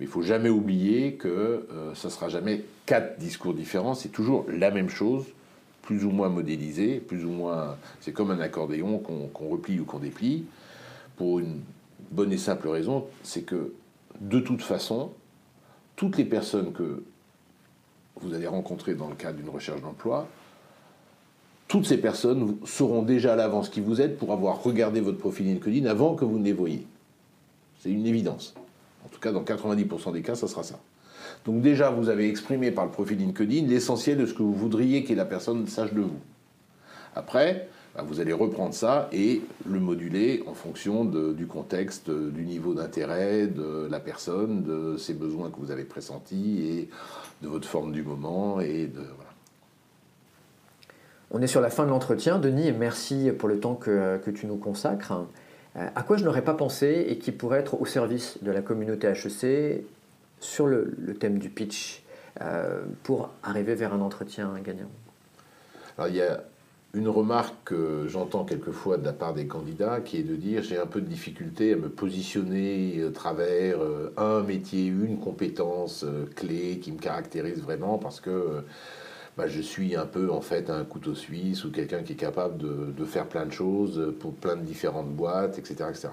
Mais il faut jamais oublier que euh, ce ne sera jamais quatre discours différents, c'est toujours la même chose, plus ou moins modélisé, plus ou moins. C'est comme un accordéon qu'on replie ou qu'on déplie, pour une bonne et simple raison, c'est que de toute façon, toutes les personnes que vous allez rencontrer dans le cadre d'une recherche d'emploi toutes ces personnes sauront déjà à l'avance qui vous êtes pour avoir regardé votre profil LinkedIn avant que vous ne les voyiez. C'est une évidence. En tout cas, dans 90% des cas, ça sera ça. Donc déjà, vous avez exprimé par le profil LinkedIn l'essentiel de ce que vous voudriez que la personne sache de vous. Après, bah, vous allez reprendre ça et le moduler en fonction du contexte, du niveau d'intérêt de la personne, de ses besoins que vous avez pressentis et de votre forme du moment et de on est sur la fin de l'entretien. Denis, merci pour le temps que, tu nous consacres. Euh, à quoi je n'aurais pas pensé et qui pourrait être au service de la communauté HEC sur le, thème du pitch euh, pour arriver vers un entretien gagnant? Alors, il y a une remarque que j'entends quelquefois de la part des candidats qui est de dire j'ai un peu de difficulté à me positionner à travers un métier, une compétence clé qui me caractérise vraiment parce que bah, je suis un peu en fait un couteau suisse ou quelqu'un qui est capable de, faire plein de choses pour plein de différentes boîtes, etc. etc.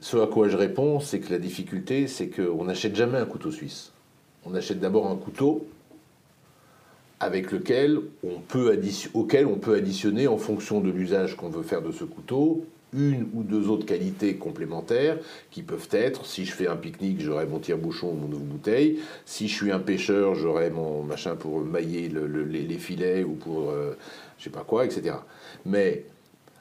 Ce à quoi je réponds, c'est que la difficulté, c'est qu'on n'achète jamais un couteau suisse. On achète d'abord un couteau avec lequel auquel on peut additionner en fonction de l'usage qu'on veut faire de ce couteau une ou deux autres qualités complémentaires qui peuvent être, si je fais un pique-nique, j'aurai mon tire-bouchon ou mon ouvre-bouteille, si je suis un pêcheur, j'aurai mon machin pour mailler les, filets ou pour euh, je sais pas quoi, etc. Mais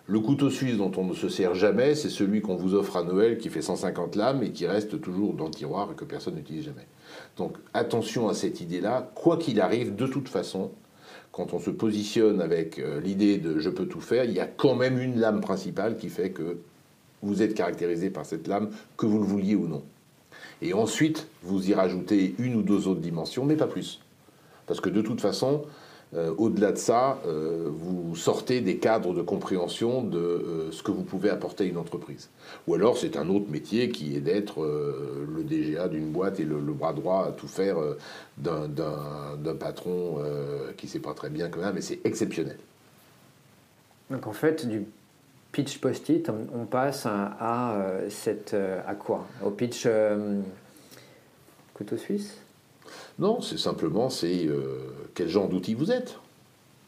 le couteau suisse dont on ne se sert jamais, c'est celui qu'on vous offre à Noël qui fait 150 lames et qui reste toujours dans le tiroir et que personne n'utilise jamais. Donc attention à cette idée-là, quoi qu'il arrive, de toute façon, quand on se positionne avec euh, l'idée de je peux tout faire, il y a quand même une lame principale qui fait que vous êtes caractérisé par cette lame, que vous le vouliez ou non. Et ensuite, vous y rajoutez une ou deux autres dimensions, mais pas plus. Parce que de toute façon, au-delà de ça, euh, vous sortez des cadres de compréhension de euh, ce que vous pouvez apporter à une entreprise. Ou alors c'est un autre métier qui est d'être le DGA d'une boîte et le, bras droit à tout faire d'un patron qui ne sait pas très bien quand même, mais c'est exceptionnel. Donc en fait, du pitch post-it, on passe à, cette, à quoi? Au pitch couteau suisse? Non, c'est simplement c'est euh, quel genre d'outil vous êtes?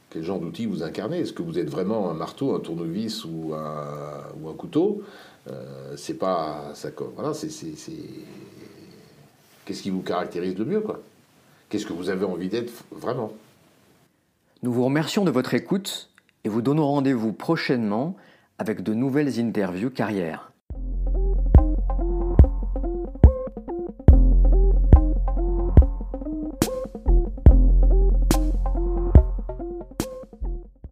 Quel genre d'outil vous incarnez? Est-ce que vous êtes vraiment un marteau, un tournevis ou un, ou un couteau? Euh, C'est pas ça. Voilà, c'est qu'est-ce qui vous caractérise le mieux, quoi? Qu'est-ce que vous avez envie d'être vraiment? Nous vous remercions de votre écoute et vous donnons rendez-vous prochainement avec de nouvelles interviews carrières.